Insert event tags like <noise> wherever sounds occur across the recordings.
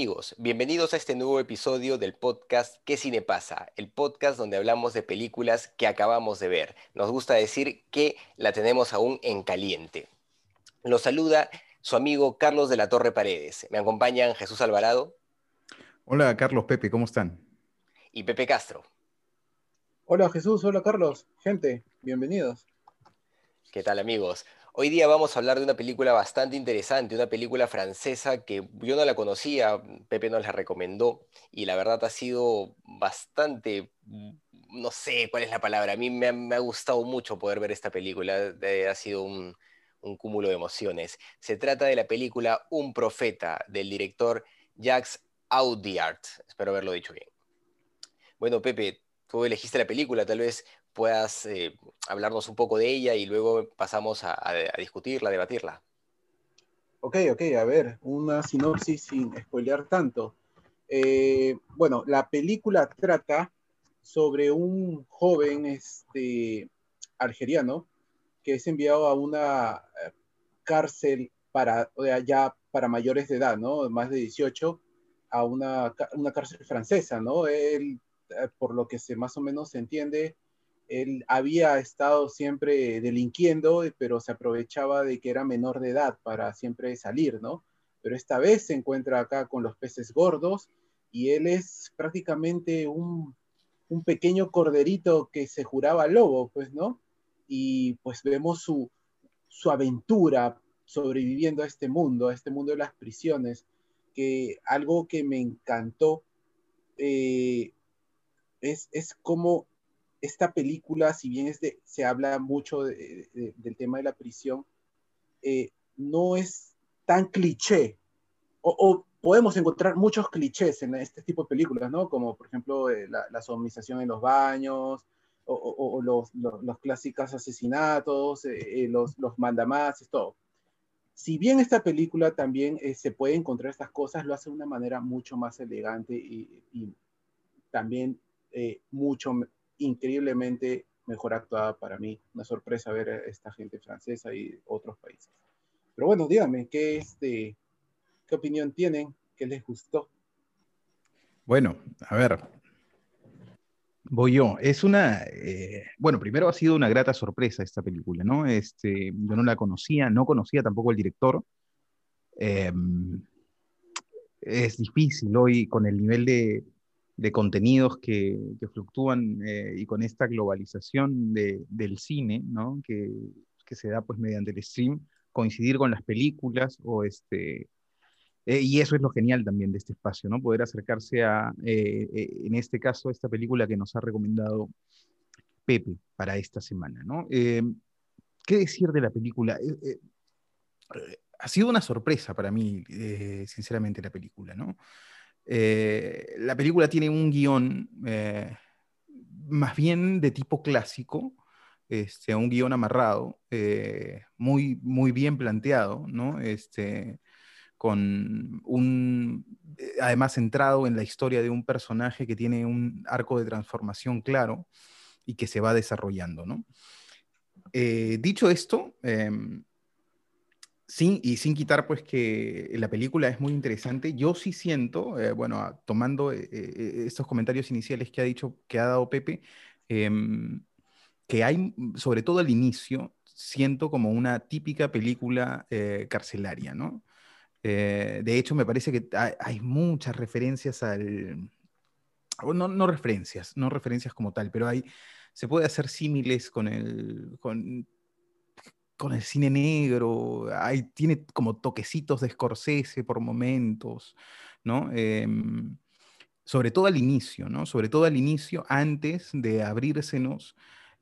amigos, bienvenidos a este nuevo episodio del podcast ¿Qué cine pasa? El podcast donde hablamos de películas que acabamos de ver. Nos gusta decir que la tenemos aún en caliente. Los saluda su amigo Carlos de la Torre Paredes. Me acompañan Jesús Alvarado. Hola Carlos, Pepe, ¿cómo están? Y Pepe Castro. Hola Jesús, hola Carlos, gente, bienvenidos. ¿Qué tal amigos? Hoy día vamos a hablar de una película bastante interesante, una película francesa que yo no la conocía, Pepe nos la recomendó y la verdad ha sido bastante, no sé cuál es la palabra, a mí me ha, gustado mucho poder ver esta película, ha sido un, un cúmulo de emociones. Se trata de la película Un Profeta del director Jacques Audiard, espero haberlo dicho bien. Bueno, Pepe, tú elegiste la película, tal vez puedas eh, hablarnos un poco de ella y luego pasamos a, discutirla, a debatirla. Ok, ok, a ver, una sinopsis sin spoilear tanto. Eh, bueno, la película trata sobre un joven este, algeriano que es enviado a una eh, cárcel para, ya para mayores de edad, ¿no? Más de 18, a una, una cárcel francesa, ¿no? Él, por lo que se más o menos se entiende, él había estado siempre delinquiendo, pero se aprovechaba de que era menor de edad para siempre salir, ¿no? Pero esta vez se encuentra acá con los peces gordos y él es prácticamente un, pequeño corderito que se juraba lobo, pues, ¿no? Y pues vemos su, aventura sobreviviendo a este mundo, a este mundo de las prisiones, que algo que me encantó eh, es, es como esta película, si bien se habla mucho del tema de la prisión, eh, no es tan cliché. O, podemos encontrar muchos clichés en este tipo de películas, ¿no? Como por ejemplo eh, la, la en los baños, o, los, los, clásicos asesinatos, eh, los, los mandamases, todo. Si bien esta película también se puede encontrar estas cosas, lo hace de una manera mucho más elegante y también mucho increíblemente mejor actuada para mí. Una sorpresa ver a esta gente francesa y otros países. Pero bueno, dígame, ¿qué, este, ¿qué opinión tienen? ¿Qué les gustó? Bueno, a ver, voy yo. Es una, eh, bueno, primero ha sido una grata sorpresa esta película, ¿no? Este, yo no la conocía, no conocía tampoco el director. Em, es difícil hoy con el nivel de, de contenidos que, fluctúan eh, y con esta globalización del cine, ¿no? que, se da pues mediante el stream, coincidir con las películas o este... Eh, y eso es lo genial también de este espacio, ¿no? Poder acercarse a, eh, en este caso, esta película que nos ha recomendado Pepe para esta semana, ¿no? ¿Qué decir de la película? ha sido una sorpresa para mí, sinceramente, la película, ¿no? Eh, la película tiene un guion eh, más bien de tipo clásico, este, un guion amarrado, eh, muy, muy bien planteado, ¿no? Este, con un, además centrado en la historia de un personaje que tiene un arco de transformación claro y que se va desarrollando, ¿no? dicho esto, em, y sin quitar pues que la película es muy interesante, yo sí siento, eh, bueno, tomando eh, eh, estos comentarios iniciales que ha dicho, que ha dado Pepe, em, que hay, sobre todo al inicio, siento como una típica película carcelaria, ¿no? de hecho, me parece que hay, muchas referencias al... No, no referencias, no referencias como tal, pero hay, se puede hacer símiles con el... Con, con el cine negro, hay, tiene como toquecitos de Scorsese por momentos, ¿no? Em, sobre todo al inicio, ¿no? Sobre todo al inicio, antes de abrírsenos,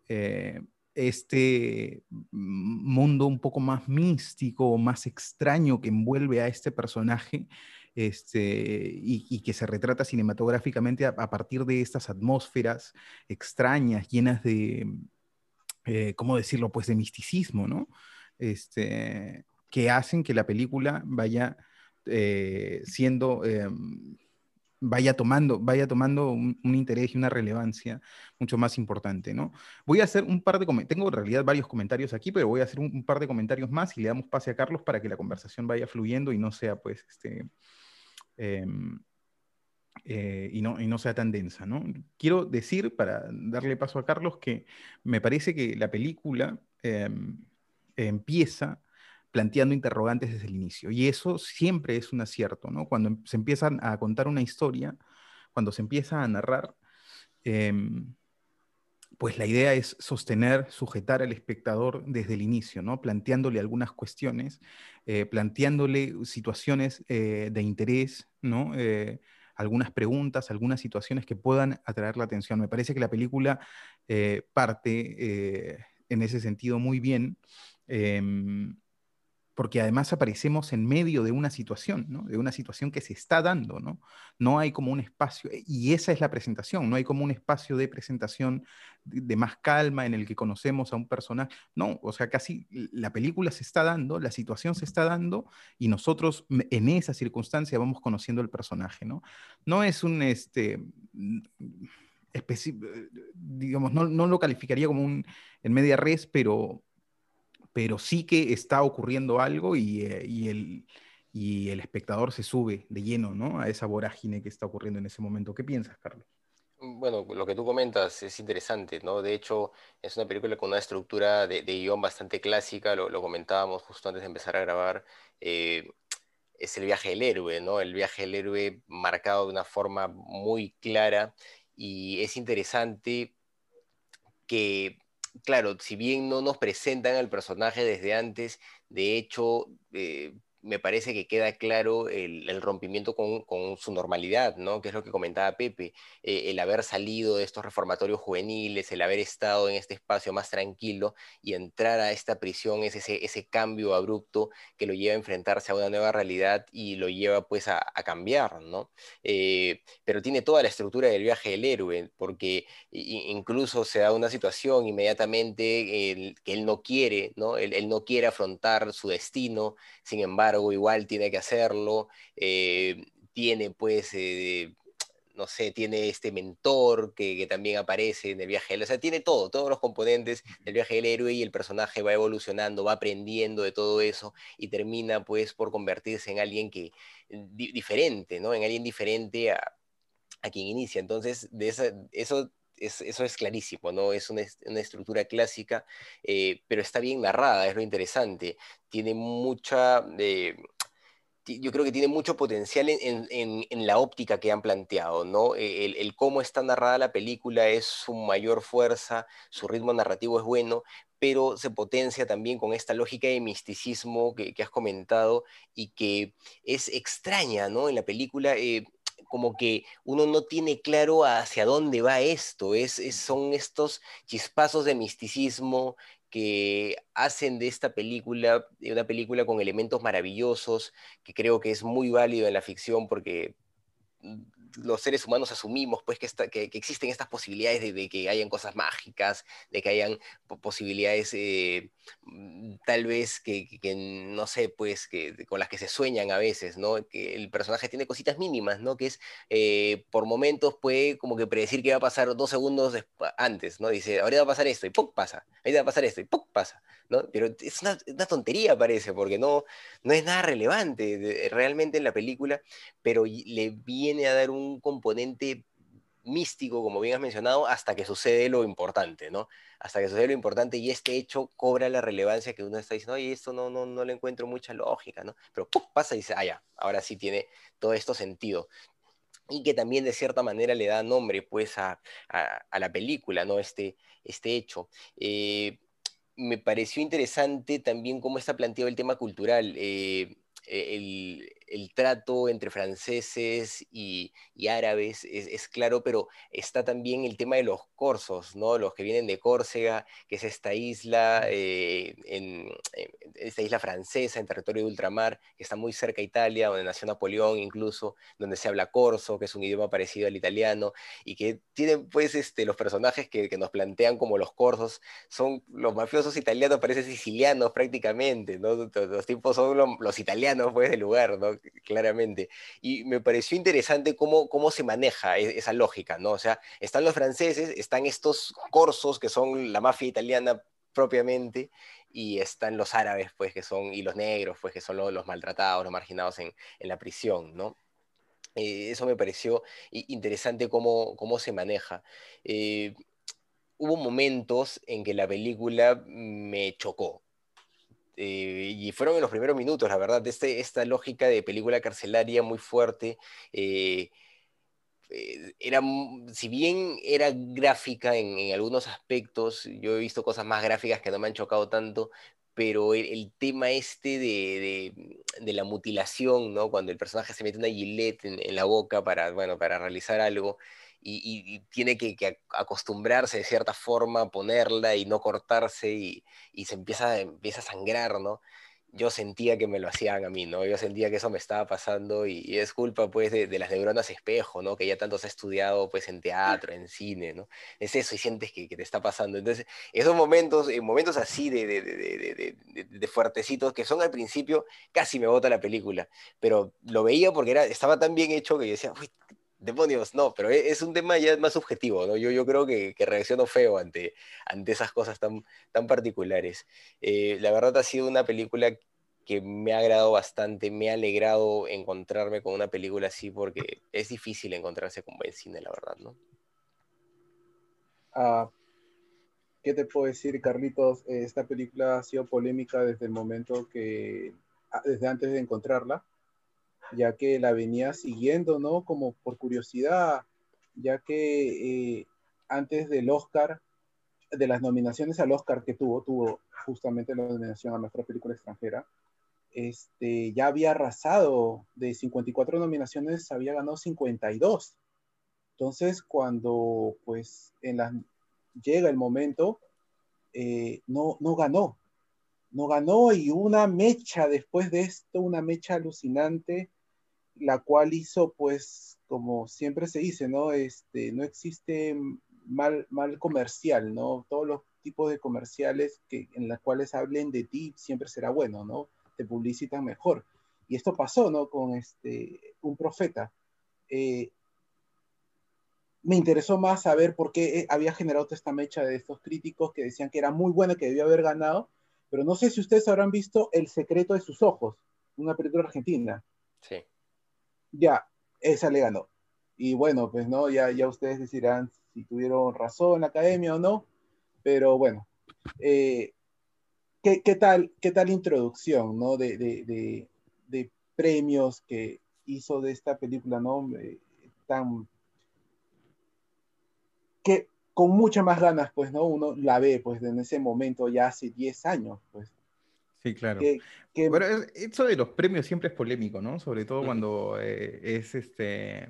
eh, este mundo un poco más místico, más extraño que envuelve a este personaje este, y, que se retrata cinematográficamente a, partir de estas atmósferas extrañas, llenas de, eh, ¿cómo decirlo? Pues de misticismo, ¿no? Este, que hacen que la película vaya eh, siendo em, vaya tomando, vaya tomando un, interés y una relevancia mucho más importante, ¿no? Voy a hacer un par de comentarios, tengo en realidad varios comentarios aquí, pero voy a hacer un, par de comentarios más y le damos pase a Carlos para que la conversación vaya fluyendo y no sea, pues, este, em, eh, y, no, y no sea tan densa, ¿no? Quiero decir, para darle paso a Carlos, que me parece que la película em, empieza planteando interrogantes desde el inicio. Y eso siempre es un acierto, ¿no? Cuando se empiezan a contar una historia, cuando se empieza a narrar, em, pues la idea es sostener, sujetar al espectador desde el inicio, ¿no? Planteándole algunas cuestiones, eh, planteándole situaciones eh, de interés, ¿no? Eh, algunas preguntas, algunas situaciones que puedan atraer la atención. Me parece que la película parte en ese sentido muy bien em, porque además aparecemos en medio de una situación, ¿no? de una situación que se está dando, ¿no? No hay como un espacio, y esa es la presentación, no hay como un espacio de presentación de, más calma en el que conocemos a un personaje, no, o sea, casi la película se está dando, la situación se está dando, y nosotros en esa circunstancia vamos conociendo el personaje, ¿no? No es un, este, digamos, no, no, lo calificaría como un en media res, pero pero sí que está ocurriendo algo y, eh, y, el, y el espectador se sube de lleno ¿no? a esa vorágine que está ocurriendo en ese momento. ¿Qué piensas, Carlos? Mm, bueno, lo que tú comentas es interesante, ¿no? De hecho, es una película con una estructura de, de guion bastante clásica, lo, lo, comentábamos justo antes de empezar a grabar. Eh, es el viaje del héroe, ¿no? El viaje del héroe marcado de una forma muy clara y es interesante que claro, si bien no nos presentan al personaje desde antes, de hecho, eh, me parece que queda claro el, rompimiento con, su normalidad, ¿no? Que es lo que comentaba Pepe, eh, el haber salido de estos reformatorios juveniles, el haber estado en este espacio más tranquilo y entrar a esta prisión es ese, cambio abrupto que lo lleva a enfrentarse a una nueva realidad y lo lleva pues a, cambiar, ¿no? Eh, pero tiene toda la estructura del viaje del héroe, porque incluso se da una situación inmediatamente que él no quiere, ¿no? él no quiere afrontar su destino, sin embargo, igual tiene que hacerlo, eh, tiene pues, eh, no sé, tiene este mentor que, también aparece en el viaje del o sea, tiene todo, todos los componentes del viaje del héroe y el personaje va evolucionando, va aprendiendo de todo eso y termina pues por convertirse en alguien que, diferente, ¿no? En alguien diferente a, a quien inicia. Entonces, de esa, eso eso es clarísimo, ¿no? Es una, estructura clásica, eh, pero está bien narrada, es lo interesante. Tiene mucha... Eh, yo creo que tiene mucho potencial en, la óptica que han planteado, ¿no? E, el, cómo está narrada la película es su mayor fuerza, su ritmo narrativo es bueno, pero se potencia también con esta lógica de misticismo que, has comentado y que es extraña, ¿no? En la película... Eh, como que uno no tiene claro hacia dónde va esto, es, son estos chispazos de misticismo que hacen de esta película una película con elementos maravillosos, que creo que es muy válido en la ficción porque mm, los seres humanos asumimos pues que, que, existen estas posibilidades de, que hayan cosas mágicas, de que hayan posibilidades eh, mm, tal vez que, no sé, pues que con las que se sueñan a veces, ¿no? Que el personaje tiene cositas mínimas, ¿no? Que es eh, por momentos puede como que predecir que va a pasar dos segundos antes, ¿no? Dice, ahorita va a pasar esto y ¡pum! pasa, ahorita va a pasar esto y ¡pum! pasa, ¿no? Pero es una, tontería parece, porque no, no es nada relevante realmente en la película, pero le viene a dar un un componente místico, como bien has mencionado, hasta que sucede lo importante, ¿no? Hasta que sucede lo importante y este hecho cobra la relevancia que uno está diciendo, oye, esto no, no, no le encuentro mucha lógica, ¿no? Pero pasa y dice, ah, ya, ahora sí tiene todo esto sentido. Y que también de cierta manera le da nombre, pues, a, a, la película, ¿no? Este, este hecho. Eh, me pareció interesante también cómo está planteado el tema cultural. Eh, el, el trato entre franceses y, árabes es, claro, pero está también el tema de los corsos, ¿no? Los que vienen de Córcega, que es esta isla, eh, en, esta isla francesa en territorio de ultramar, que está muy cerca de Italia, donde nació Napoleón incluso, donde se habla corso, que es un idioma parecido al italiano, y que tienen pues este, los personajes que, nos plantean como los corsos, son los mafiosos italianos, parecen sicilianos prácticamente, ¿no? Los tipos son los, italianos pues del lugar, ¿no? <laughs> Claramente. Y me pareció interesante cómo, cómo se maneja e, esa lógica, ¿no? O sea, están los franceses, están estos corsos que son la mafia italiana propiamente, y están los árabes, pues, que son, y los negros, pues, que son los, maltratados, los marginados en, la prisión, ¿no? Eh, eso me pareció interesante cómo, cómo se maneja. Eh, hubo momentos en que la película me chocó. Eh, y fueron en los primeros minutos, la verdad, este, esta lógica de película carcelaria muy fuerte. era, si bien era gráfica en, algunos aspectos, yo he visto cosas más gráficas que no me han chocado tanto, pero el, tema este de, la mutilación, ¿no? Cuando el personaje se mete una gilet en, la boca para, bueno, para realizar algo y, tiene que, acostumbrarse de cierta forma a ponerla y no cortarse y, y, se empieza, empieza a sangrar, ¿no? yo sentía que me lo hacían a mí, ¿no? Yo sentía que eso me estaba pasando y, es culpa, pues, de, las neuronas espejo, ¿no? Que ya tanto se ha estudiado, pues, en teatro, en cine, ¿no? Es eso y sientes que, te está pasando. Entonces, esos momentos, eh, momentos así de, de, fuertecitos, que son al principio, casi me bota la película, pero lo veía porque era, estaba tan bien hecho que yo decía, uy, demonios, no, pero e, es un tema ya más subjetivo, ¿no? Yo, creo que, reacciono feo ante, ante esas cosas tan, tan particulares. Eh, la verdad ha sido una película que me ha agradado bastante, me ha alegrado encontrarme con una película así porque es difícil encontrarse con buen cine, la verdad, ¿no? Ah, ¿Qué te puedo decir, Carlitos? Esta película ha sido polémica desde el momento que, ah, desde antes de encontrarla ya que la venía siguiendo, ¿no? Como por curiosidad, ya que eh, antes del Oscar, de las nominaciones al Oscar que tuvo, tuvo justamente la nominación a Mejor Película Extranjera, este, ya había arrasado de 54 nominaciones, había ganado 52. Entonces, cuando pues en la, llega el momento, eh, no, no ganó. No ganó y una mecha después de esto, una mecha alucinante la cual hizo, pues, como siempre se dice, ¿no? Este, no existe mal, mal comercial, ¿no? Todos los tipos de comerciales que, en los cuales hablen de ti siempre será bueno, ¿no? Te publicitan mejor. Y esto pasó, ¿no? Con este, un profeta. Eh, me interesó más saber por qué había generado esta mecha de estos críticos que decían que era muy buena, que debía haber ganado, pero no sé si ustedes habrán visto El secreto de sus ojos, una película argentina. Sí ya, esa le ganó. Y bueno, pues no, ya, ya ustedes decidirán si tuvieron razón la academia o no, pero bueno, eh, ¿qué, ¿qué, tal, ¿qué tal introducción ¿no? de, de, de, premios que hizo de esta película, ¿no? Eh, tan que con muchas más ganas, pues, ¿no? Uno la ve, pues, en ese momento, ya hace 10 años, pues. Sí, claro. Pero eso de los premios siempre es polémico, ¿no? Sobre todo cuando eh, es este,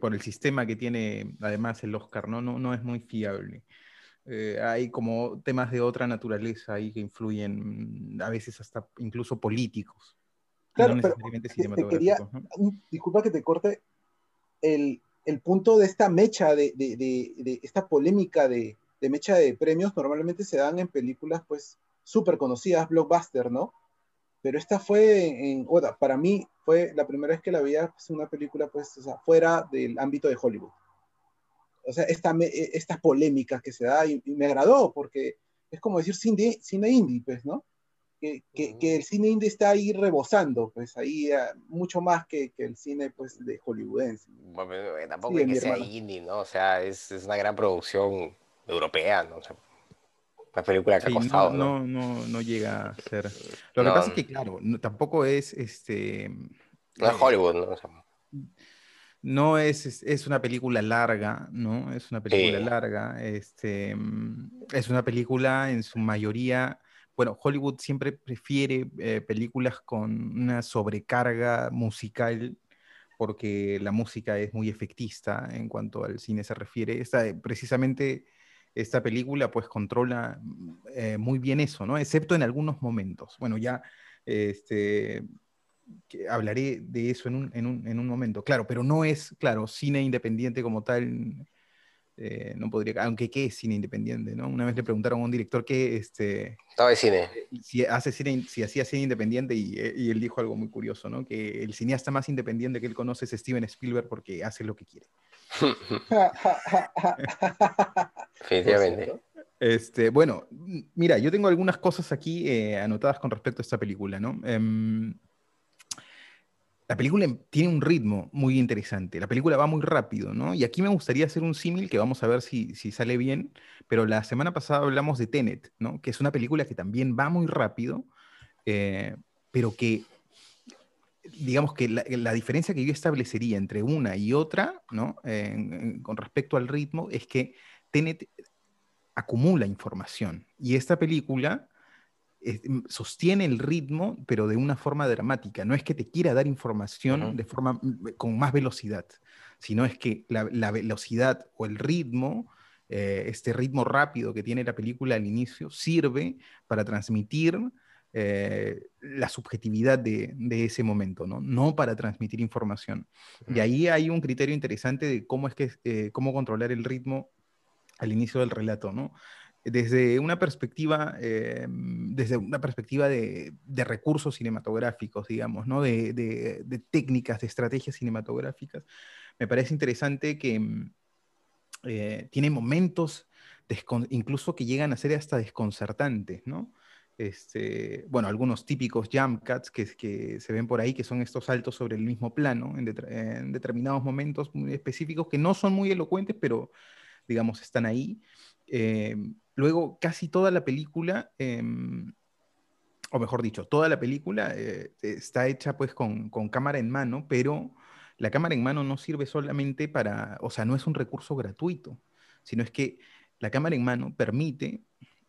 por el sistema que tiene además el Oscar, ¿no? No, no es muy fiable. Eh, hay como temas de otra naturaleza ahí que influyen, a veces hasta incluso políticos. Claro, pero te quería, disculpa que te corte, el, el, punto de esta mecha, de, de, de, esta polémica de, mecha de premios, normalmente se dan en películas, pues, súper conocidas, blockbuster, ¿no? Pero esta fue, en, para mí fue la primera vez que la veía pues, una película, pues, o sea, fuera del ámbito de Hollywood. O sea, esta, esta polémica que se da y, me agradó porque es como decir cine, cine indie, pues, ¿no? Que, que, el cine indie está ahí rebosando, pues ahí ah, mucho más que, que, el cine pues de hollywoodense. Bueno, tampoco es que sea indie, ¿no? O sea, es, es, una gran producción europea, ¿no? O sea, la película que ha costado. No, no, no, llega a ser. Lo que pasa es que, claro, tampoco es este. No es Hollywood, ¿no? no es, es, una película larga, ¿no? Es una película larga. Este, es una película en su mayoría bueno, Hollywood siempre prefiere eh, películas con una sobrecarga musical porque la música es muy efectista en cuanto al cine se refiere. Esta, precisamente esta película pues controla eh, muy bien eso, ¿no? Excepto en algunos momentos. Bueno, ya este, hablaré de eso en un, en, un, en un, momento, claro, pero no es, claro, cine independiente como tal eh, no podría, aunque qué es cine independiente, ¿no? Una vez le preguntaron a un director que, este, estaba de cine, eh, si hace cine, si hacía cine independiente y, eh, y, él dijo algo muy curioso, ¿no? Que el cineasta más independiente que él conoce es Steven Spielberg porque hace lo que quiere. Definitivamente. Este, bueno, mira, yo tengo algunas cosas aquí eh, anotadas con respecto a esta película, ¿no? Eh, la película tiene un ritmo muy interesante, la película va muy rápido, ¿no? Y aquí me gustaría hacer un símil que vamos a ver si, si, sale bien, pero la semana pasada hablamos de Tenet, ¿no? Que es una película que también va muy rápido, eh, pero que, digamos que la, la, diferencia que yo establecería entre una y otra, ¿no? Eh, con respecto al ritmo, es que Tenet acumula información y esta película Mm, sostiene el ritmo, pero de una forma dramática. No es que te quiera dar información uh -huh. de forma mm, con más velocidad, sino es que la, la velocidad o el ritmo, eh, este ritmo rápido que tiene la película al inicio, sirve para transmitir eh, la subjetividad de, de, ese momento, ¿no? no para transmitir información. Y ahí hay un criterio interesante de cómo es que eh, cómo controlar el ritmo al inicio del relato, ¿no? desde una perspectiva, eh, desde una perspectiva de, de, recursos cinematográficos, digamos, ¿no? De, de, técnicas, de estrategias cinematográficas, me parece interesante que mm, tiene momentos incluso que llegan a ser hasta desconcertantes, ¿no? Este, bueno, algunos típicos jump cuts que, que, se ven por ahí, que son estos saltos sobre el mismo plano en, en determinados momentos muy específicos, que no son muy elocuentes, pero digamos, están ahí. Eh, luego, casi toda la película, eh, o mejor dicho, toda la película eh, está hecha pues con, con, cámara en mano, pero la cámara en mano no sirve solamente para, o sea, no es un recurso gratuito, sino es que la cámara en mano permite,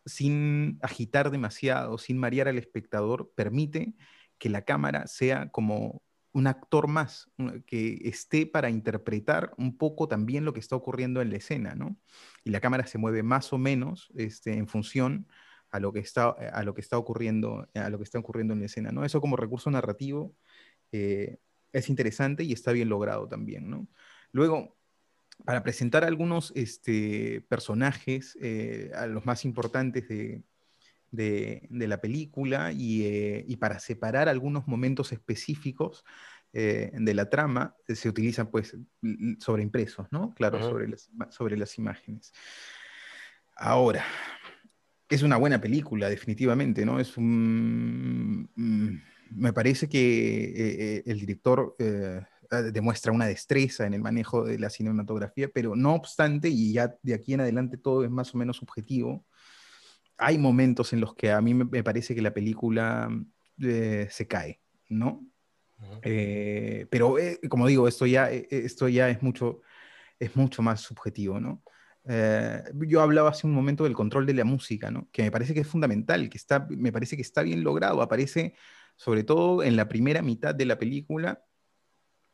sin agitar demasiado, sin marear al espectador, permite que la cámara sea como un actor más que esté para interpretar un poco también lo que está ocurriendo en la escena, ¿no? Y la cámara se mueve más o menos este, en función a lo que está, a lo que está ocurriendo, a lo que está ocurriendo en la escena, ¿no? Eso como recurso narrativo eh, es interesante y está bien logrado también, ¿no? Luego, para presentar algunos este, personajes, eh, a los más importantes de, de, de la película y, eh, y, para separar algunos momentos específicos eh, de la trama, se utilizan pues sobreimpresos, ¿no? Claro, uh -huh. sobre, las, sobre las imágenes. Ahora, es una buena película, definitivamente, ¿no? Es un... Mm, me parece que el director demuestra una destreza en el manejo de la cinematografía, pero no obstante, y ya de aquí en adelante todo es más o menos subjetivo, hay momentos en los que a mí me parece que la película eh, se cae, ¿no? Uh -huh. eh, pero eh, como digo, esto ya, eh, esto ya es, mucho, es mucho más subjetivo, ¿no? Eh, yo hablaba hace un momento del control de la música, ¿no? Que me parece que es fundamental, que está, me parece que está bien logrado, aparece sobre todo en la primera mitad de la película,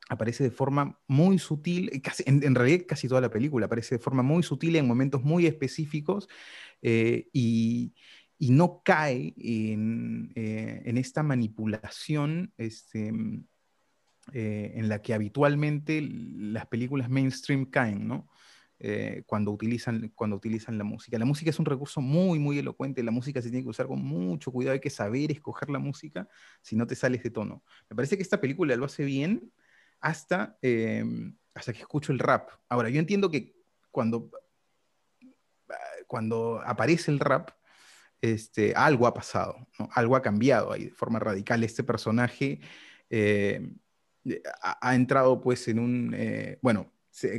aparece de forma muy sutil, casi, en, en, realidad casi toda la película aparece de forma muy sutil en momentos muy específicos eh, y, y, no cae en, eh, en esta manipulación este, eh, en la que habitualmente las películas mainstream caen, ¿no? Eh, cuando, utilizan, cuando utilizan la música. La música es un recurso muy, muy elocuente, la música se tiene que usar con mucho cuidado, hay que saber escoger la música si no te sales de tono. Me parece que esta película lo hace bien, hasta, eh, hasta que escucho el rap. Ahora, yo entiendo que cuando, cuando aparece el rap, este, algo ha pasado, ¿no? algo ha cambiado ahí de forma radical. Este personaje eh, ha, ha, entrado pues en un, eh, bueno,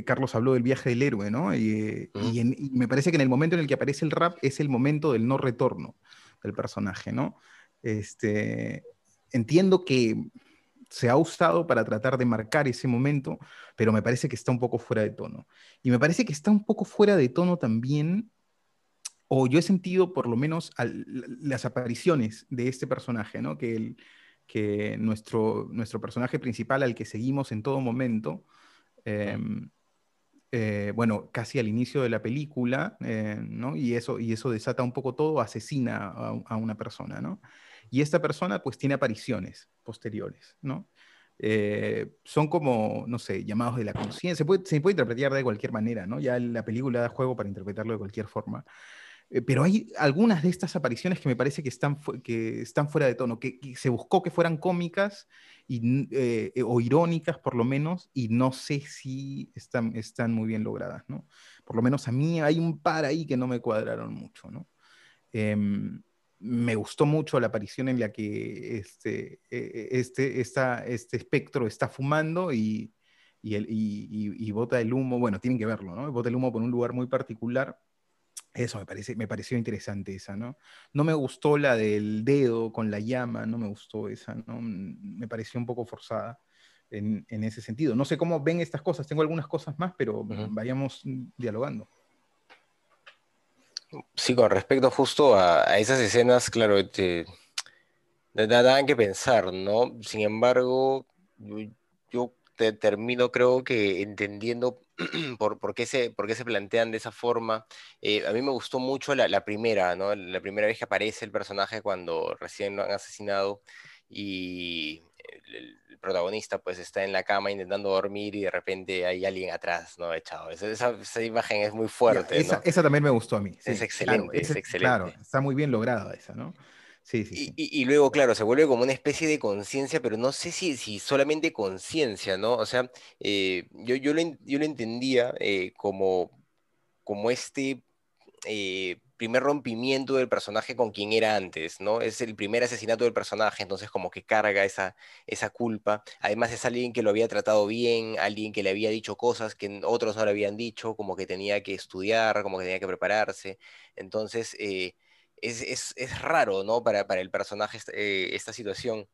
Carlos habló del viaje del héroe, ¿no? Y, uh -huh. y, en, y, me parece que en el momento en el que aparece el rap es el momento del no retorno del personaje, ¿no? Este, entiendo que se ha usado para tratar de marcar ese momento, pero me parece que está un poco fuera de tono. Y me parece que está un poco fuera de tono también o yo he sentido por lo menos las apariciones de este personaje, ¿no? Que, el, que nuestro, nuestro personaje principal al que seguimos en todo momento, em, eh, bueno, casi al inicio de la película, eh, ¿no? Y eso, y eso desata un poco todo, asesina a, a, una persona, ¿no? Y esta persona pues tiene apariciones posteriores, ¿no? Eh, son como, no sé, llamados de la conciencia. Se puede, se puede interpretar de cualquier manera, ¿no? Ya la película da juego para interpretarlo de cualquier forma. Eh, pero hay algunas de estas apariciones que me parece que están, que están fuera de tono, que, se buscó que fueran cómicas y, eh, o irónicas por lo menos, y no sé si están, están muy bien logradas, ¿no? Por lo menos a mí hay un par ahí que no me cuadraron mucho, ¿no? Me gustó mucho la aparición en la que este, e, e, este, esta, este espectro está fumando y, y, el, y, bota el humo, bueno, tienen que verlo, ¿no? Bota el humo por un lugar muy particular. Eso me, parece, me pareció interesante esa, ¿no? No me gustó la del dedo con la llama, no me gustó esa, ¿no? Me pareció un poco forzada en, en ese sentido. No sé cómo ven estas cosas, tengo algunas cosas más, pero vayamos dialogando. Sí, con respecto justo a, esas escenas, claro, te, dan que pensar, ¿no? Sin embargo, yo, te termino creo que entendiendo <clears throat> por, por, qué se, por qué se plantean de esa forma. Eh, a mí me gustó mucho la, la, primera, ¿no? La primera vez que aparece el personaje cuando recién lo han asesinado y el, protagonista pues está en la cama intentando dormir y de repente hay alguien atrás, ¿no? Echado. Esa, esa, imagen es muy fuerte. esa, ¿no? esa, también me gustó a mí. es excelente, es, excelente. Claro, está muy bien lograda esa, ¿no? Sí, sí, sí. Y, y, luego, claro, se vuelve como una especie de conciencia, pero no sé si, si solamente conciencia, ¿no? O sea, eh, yo, yo, lo, yo lo entendía eh, como, como este eh, primer rompimiento del personaje con quien era antes, ¿no? Es el primer asesinato del personaje, entonces como que carga esa, esa culpa. Además es alguien que lo había tratado bien, alguien que le había dicho cosas que otros no le habían dicho, como que tenía que estudiar, como que tenía que prepararse. Entonces eh, es, es, es, raro, ¿no? Para, para el personaje eh, esta situación.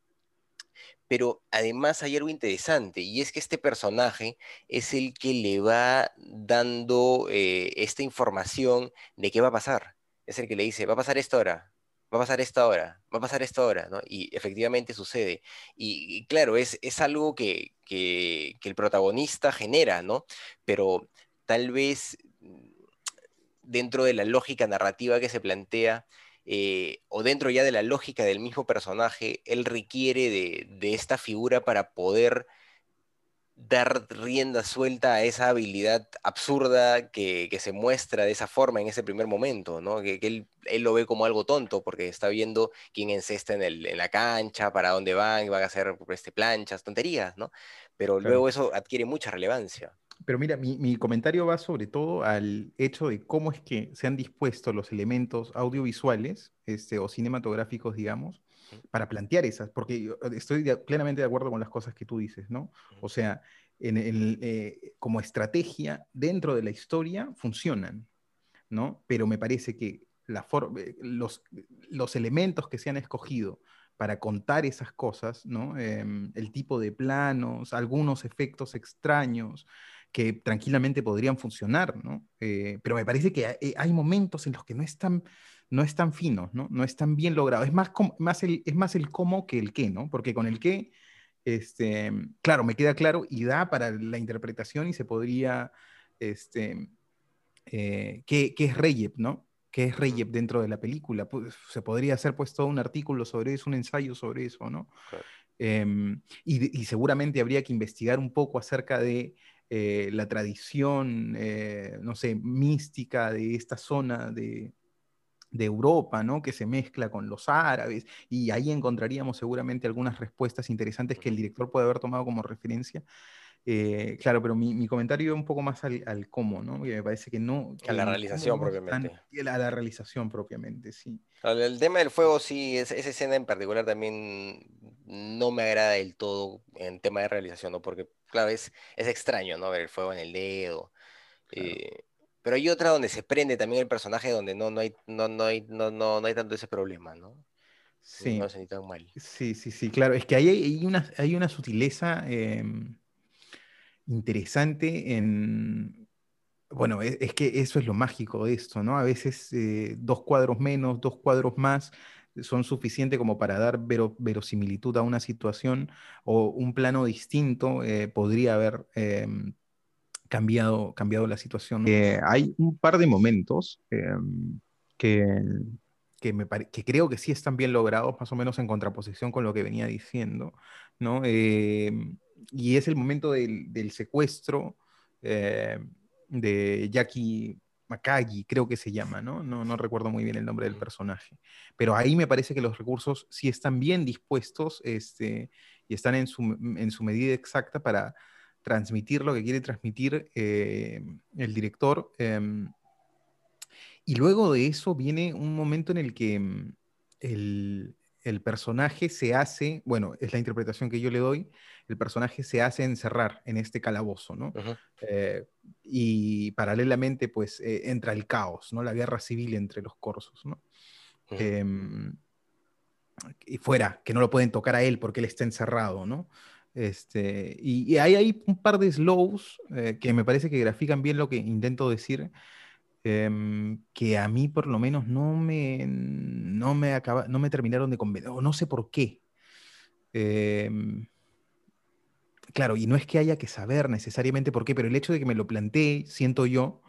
Pero además hay algo interesante y es que este personaje es el que le va dando eh, esta información de qué va a pasar. Es el que le dice, va a pasar esta hora, va a pasar esta hora, va a pasar esta hora, ¿no? Y efectivamente sucede. Y, y claro, es, es algo que, que, que, el protagonista genera, ¿no? Pero tal vez mm, dentro de la lógica narrativa que se plantea, eh, o dentro ya de la lógica del mismo personaje, él requiere de, de, esta figura para poder dar rienda suelta a esa habilidad absurda que, que se muestra de esa forma en ese primer momento, ¿no? que, que él, él, lo ve como algo tonto porque está viendo quién encesta en, el, en la cancha, para dónde van, van a hacer este, planchas, tonterías, ¿no? pero claro. luego eso adquiere mucha relevancia. Pero mira, mi, mi, comentario va sobre todo al hecho de cómo es que se han dispuesto los elementos audiovisuales este, o cinematográficos, digamos, para plantear esas, porque estoy de, plenamente de acuerdo con las cosas que tú dices, ¿no? O sea, en el, eh, como estrategia dentro de la historia funcionan, ¿no? Pero me parece que la eh, los, los elementos que se han escogido para contar esas cosas, ¿no? Eh, el tipo de planos, algunos efectos extraños, que tranquilamente podrían funcionar, ¿no? Eh, pero me parece que hay, eh, hay, momentos en los que no están, no están finos, ¿no? No están bien logrados. Es más, más el, es más el cómo que el qué, ¿no? Porque con el qué, este, claro, me queda claro y da para la interpretación y se podría, este, eh, ¿qué, ¿qué, es Reyep, ¿no? ¿Qué es dentro de la película? Pues, se podría hacer pues todo un artículo sobre eso, un ensayo sobre eso, ¿no? Claro. Eh, y, y, seguramente habría que investigar un poco acerca de eh, la tradición, eh, no sé, mística de esta zona de, de, Europa, ¿no? Que se mezcla con los árabes, y ahí encontraríamos seguramente algunas respuestas interesantes que el director puede haber tomado como referencia. Eh, claro, pero mi, mi, comentario un poco más al, al cómo, ¿no? Porque me parece que no... Que a la realización propiamente. Tan, a la realización propiamente, sí. El tema del fuego, sí, esa escena en particular también no me agrada del todo en tema de realización, ¿no? Porque, claro, es, es extraño, ¿no? Ver el fuego en el dedo. Claro. Eh, pero hay otra donde se prende también el personaje donde no, no, hay, no, no, hay, no, no, no hay tanto ese problema, ¿no? Sí. No se ni tan mal. Sí, sí, sí, claro. Es que ahí hay, hay, una, hay una sutileza... Eh interesante en, bueno, e, es, que eso es lo mágico de esto, ¿no? A veces eh, dos cuadros menos, dos cuadros más son suficientes como para dar verosimilitud a una situación o un plano distinto eh, podría haber em, cambiado, cambiado la situación. hay un par de momentos em, que, que, me que creo que sí están bien logrados, más o menos en contraposición con lo que venía diciendo, ¿no? Y es el momento del, del secuestro de Jackie Makagi, creo que se llama, ¿no? ¿no? No recuerdo muy bien el nombre del personaje. Pero ahí me parece que los recursos sí están bien dispuestos este, y están en su, en su medida exacta para transmitir lo que quiere transmitir eh, el director. Em, y luego de eso viene un momento en el que em, el, el personaje se hace, bueno, es la interpretación que yo le doy, el personaje se hace encerrar en este calabozo, ¿no? Eh, y paralelamente, pues, eh, entra el caos, ¿no? La guerra civil entre los corsos, ¿no? Em, y fuera, que no lo pueden tocar a él porque él está encerrado, ¿no? Este, y, hay ahí un par de slows eh, que me parece que grafican bien lo que intento decir, Em, que a mí por lo menos no me, no me, acaba, no me terminaron de convencer, o no sé por qué. Em, claro, y no es que haya que saber necesariamente por qué, pero el hecho de que me lo planteé, siento yo,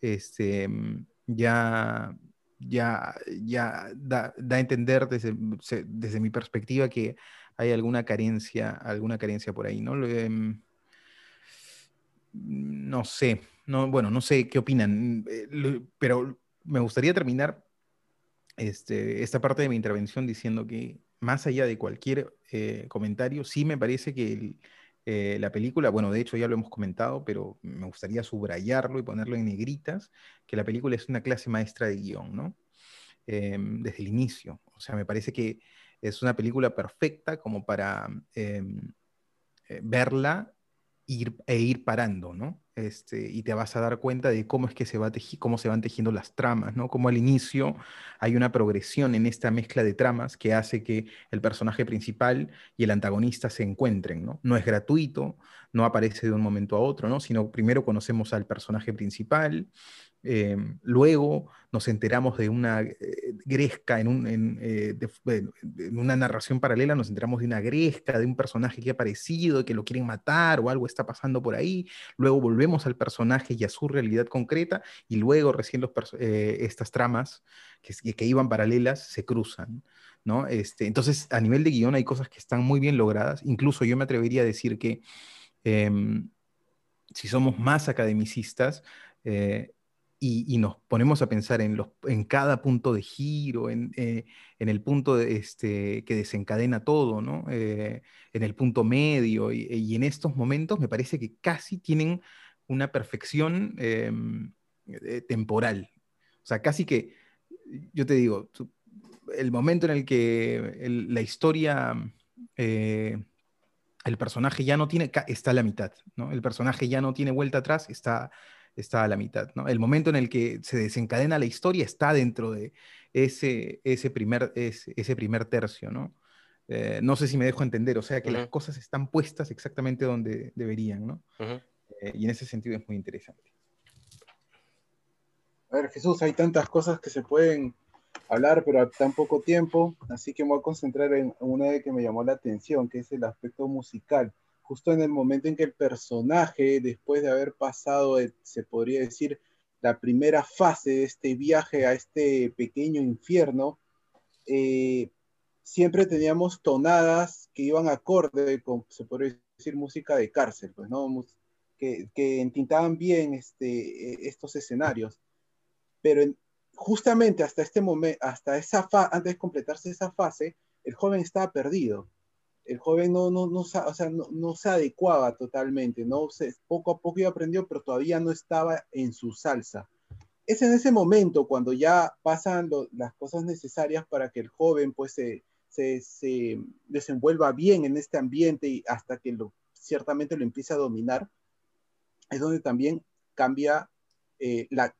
este, em, ya, ya, ya da, da, a entender desde, desde, mi perspectiva que hay alguna carencia, alguna carencia por ahí, ¿no? no sé, no, bueno, no sé qué opinan, eh, pero me gustaría terminar este, esta parte de mi intervención diciendo que más allá de cualquier eh, comentario, sí me parece que eh, la película, bueno, de hecho ya lo hemos comentado, pero me gustaría subrayarlo y ponerlo en negritas, que la película es una clase maestra de guion, ¿no? Desde el inicio. O sea, me parece que es una película perfecta como para em, verla e ir parando, ¿no? Este, y te vas a dar cuenta de cómo es que se, va cómo se van tejiendo las tramas, ¿no? Como al inicio hay una progresión en esta mezcla de tramas que hace que el personaje principal y el antagonista se encuentren, ¿no? No es gratuito, no aparece de un momento a otro, ¿no? Sino primero conocemos al personaje principal, Em, luego nos enteramos de una eh, gresca, en, eh, en, una narración paralela, nos enteramos de una gresca, de un personaje que ha aparecido, que lo quieren matar o algo está pasando por ahí. Luego volvemos al personaje y a su realidad concreta y luego recién los eh, estas tramas que, que, iban paralelas se cruzan. ¿no? Este, entonces, a nivel de guion hay cosas que están muy bien logradas. Incluso yo me atrevería a decir que em, si somos más academicistas, y, nos ponemos a pensar en, los, en cada punto de giro, en, eh, en el punto este, que desencadena todo, ¿no? Eh, en el punto medio, y, en estos momentos me parece que casi tienen una perfección em, eh, temporal. O sea, casi que, yo te digo, el momento en el que la historia el personaje ya no tiene, está a la mitad, ¿no? El personaje ya no tiene vuelta atrás, está, está a la mitad. ¿no? El momento en el que se desencadena la historia está dentro de ese, ese, primer, ese, ese primer tercio. ¿no? Eh, no sé si me dejo entender, o sea que las cosas están puestas exactamente donde deberían. ¿no? Eh, y en ese sentido es muy interesante. A ver, Jesús, hay tantas cosas que se pueden hablar, pero a tan poco tiempo, así que me voy a concentrar en una de que me llamó la atención, que es el aspecto musical justo en el momento en que el personaje, después de haber pasado, se podría decir, la primera fase de este viaje a este pequeño infierno, eh, siempre teníamos tonadas que iban acorde con, se podría decir, música de cárcel, pues, ¿no? Que, que entintaban bien este, estos escenarios. Pero justamente hasta este momento, hasta esa antes de completarse esa fase, el joven estaba perdido el joven no, no, no, o sea, no, se adecuaba totalmente, ¿no? Se, poco a poco iba aprendió, pero todavía no estaba en su salsa. Es en ese momento cuando ya pasan las cosas necesarias para que el joven pues se, se, desenvuelva bien en este ambiente y hasta que lo, ciertamente lo empiece a dominar, es donde también cambia eh, la,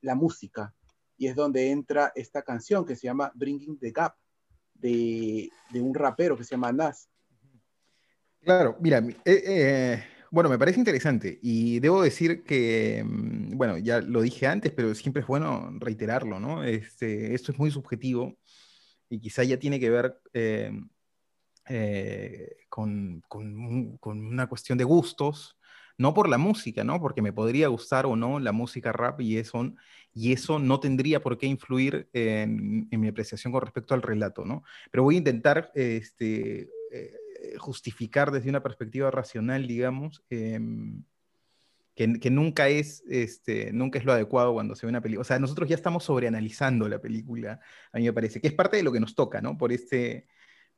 la música y es donde entra esta canción que se llama Bringing the Gap de, un rapero que se llama Nas. Claro, mira, eh, eh, Bueno, me parece interesante y debo decir que, mm, bueno, ya lo dije antes, pero siempre es bueno reiterarlo, ¿no? Este, esto es muy subjetivo y quizá ya tiene que ver eh, eh, con, con, una cuestión de gustos, no por la música, ¿no? Porque me podría gustar o no la música rap y eso, y eso no tendría por qué influir en, mi apreciación con respecto al relato, ¿no? Pero voy a intentar este, eh, justificar desde una perspectiva racional, digamos, em, que, nunca, es, este, nunca es lo adecuado cuando se ve una película. O sea, nosotros ya estamos sobreanalizando la película, a mí me parece, que es parte de lo que nos toca, ¿no? Por este,